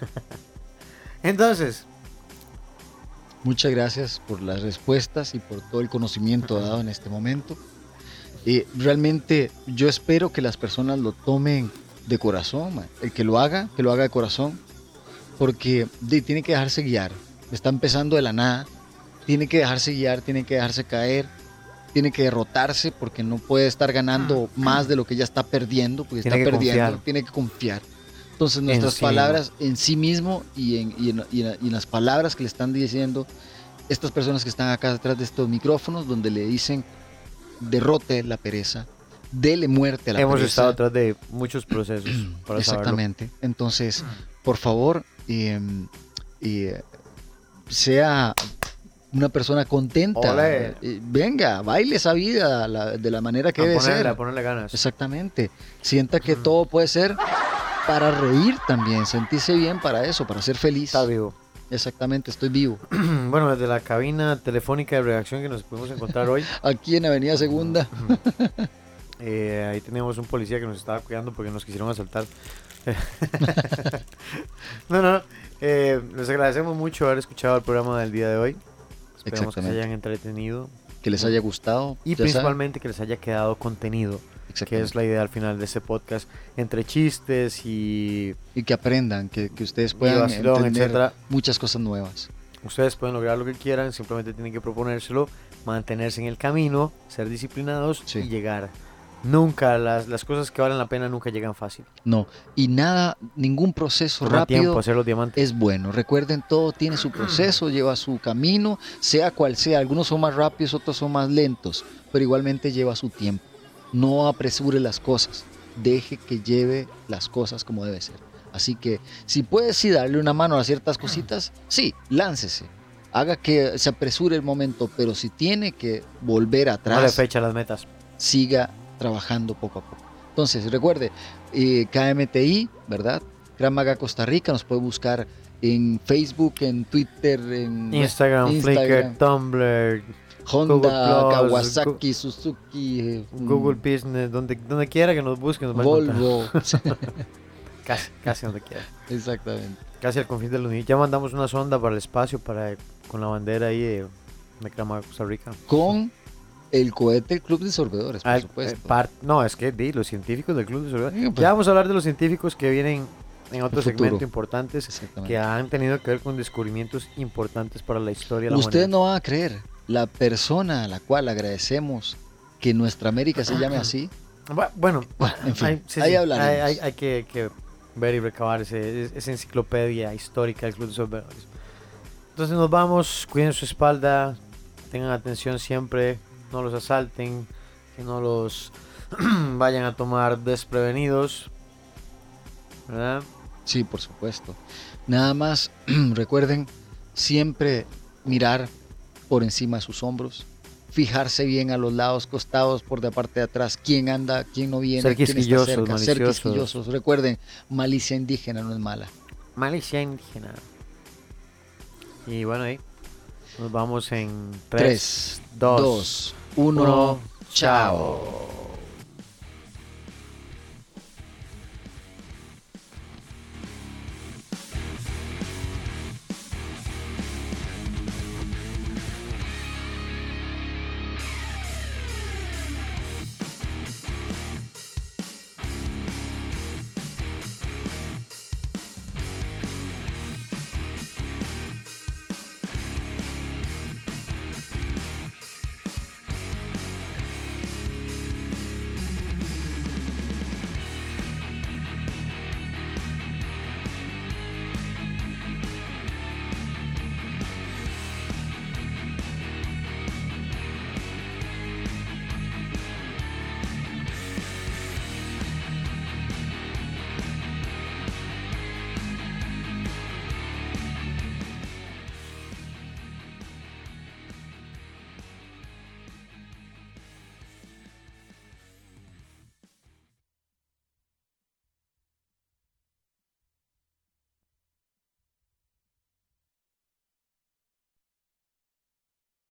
Entonces, Muchas gracias por las respuestas y por todo el conocimiento dado en este momento. Eh, realmente yo espero que las personas lo tomen de corazón, ma. el que lo haga, que lo haga de corazón, porque de- tiene que dejarse guiar. Está empezando de la nada, tiene que dejarse guiar, tiene que dejarse caer, tiene que derrotarse porque no puede estar ganando más de lo que ya está perdiendo, porque está perdiendo, confiar. tiene que confiar. Entonces nuestras palabras en sí mismo y en, y en- y en- y en las palabras que le están diciendo estas personas que están acá detrás de estos micrófonos, donde le dicen derrote la pereza, dele muerte a la hemos pereza. estado atrás de muchos procesos para saberlo. Exactamente. Entonces, por favor, eh, eh, sea una persona contenta. Eh, venga, baile esa vida la- de la manera que A debe ponerle, ser. a ponerle ganas. Exactamente. Sienta que todo puede ser para reír también, sentirse bien para eso, para ser feliz. Está vivo. Exactamente, estoy vivo. bueno, desde la cabina telefónica de redacción que nos pudimos encontrar hoy, Aquí en Avenida Segunda. eh, ahí teníamos un policía que nos estaba cuidando porque nos quisieron asaltar. no, no, eh, les agradecemos mucho haber escuchado el programa del día de hoy. Esperemos que se hayan entretenido Que les haya gustado. y saben. principalmente que les haya quedado contenido, que es la idea al final de este podcast, entre chistes y Y que aprendan, que, que ustedes puedan vacilón, entender etcétera. muchas cosas nuevas. Ustedes pueden lograr lo que quieran, simplemente tienen que proponérselo, mantenerse en el camino, ser disciplinados Sí. y llegar. Nunca, las, las cosas que valen la pena nunca llegan fácil. No, y nada, ningún proceso Toma tiempo rápido hacer los diamantes. es bueno. Recuerden, todo tiene su proceso, lleva su camino, sea cual sea. Algunos son más rápidos, otros son más lentos, pero igualmente lleva su tiempo. No apresure las cosas, deje que lleve las cosas como debe ser. Así que si puede sí darle una mano a ciertas cositas, sí, láncese. Haga que se apresure el momento, pero si tiene que volver No le atrás, fecha las metas. siga trabajando poco a poco. Entonces, recuerde, eh, KMTI, ¿verdad? Gran Maga Costa Rica, nos puede buscar en Facebook, en Twitter, en Instagram, Instagram. Flickr, Tumblr, Honda, Google Plus, Kawasaki, Suzuki, eh, Google Business, donde, donde quiera que nos busquen. Nos. Volvo. Casi, casi donde quiera. Exactamente. Casi al confín del universo. Ya mandamos una sonda para el espacio para, con la bandera ahí de, de Costa Rica. Con el cohete del Club de Sorbedores, por eh, supuesto. par- no, es que di, los científicos del Club de Soledad. Sí, pues. Ya vamos a hablar de los científicos que vienen en otro segmento importantes que han tenido que ver con descubrimientos importantes para la historia de la Ustedes humanidad. no van a creer, la persona a la cual agradecemos que nuestra América se llame así, Bu- Bueno, en fin, hay, sí, ahí sí, hablaremos. hay- hay- hay que, que ver y recabar ese- esa enciclopedia histórica del Club de Soledadores. Entonces nos vamos, cuiden su espalda, tengan atención siempre, no los asalten, que no los vayan a tomar desprevenidos. ¿Verdad? Sí, por supuesto. Nada más recuerden siempre mirar por encima de sus hombros, fijarse bien a los lados, costados, por de parte de atrás, quién anda, quién no viene, Ser quién está cerca, ser quisquillosos. Recuerden, malicia indígena no es mala. Malicia indígena. Y bueno, ahí nos vamos en 3, 3, 2, 2, 1, uno, chao.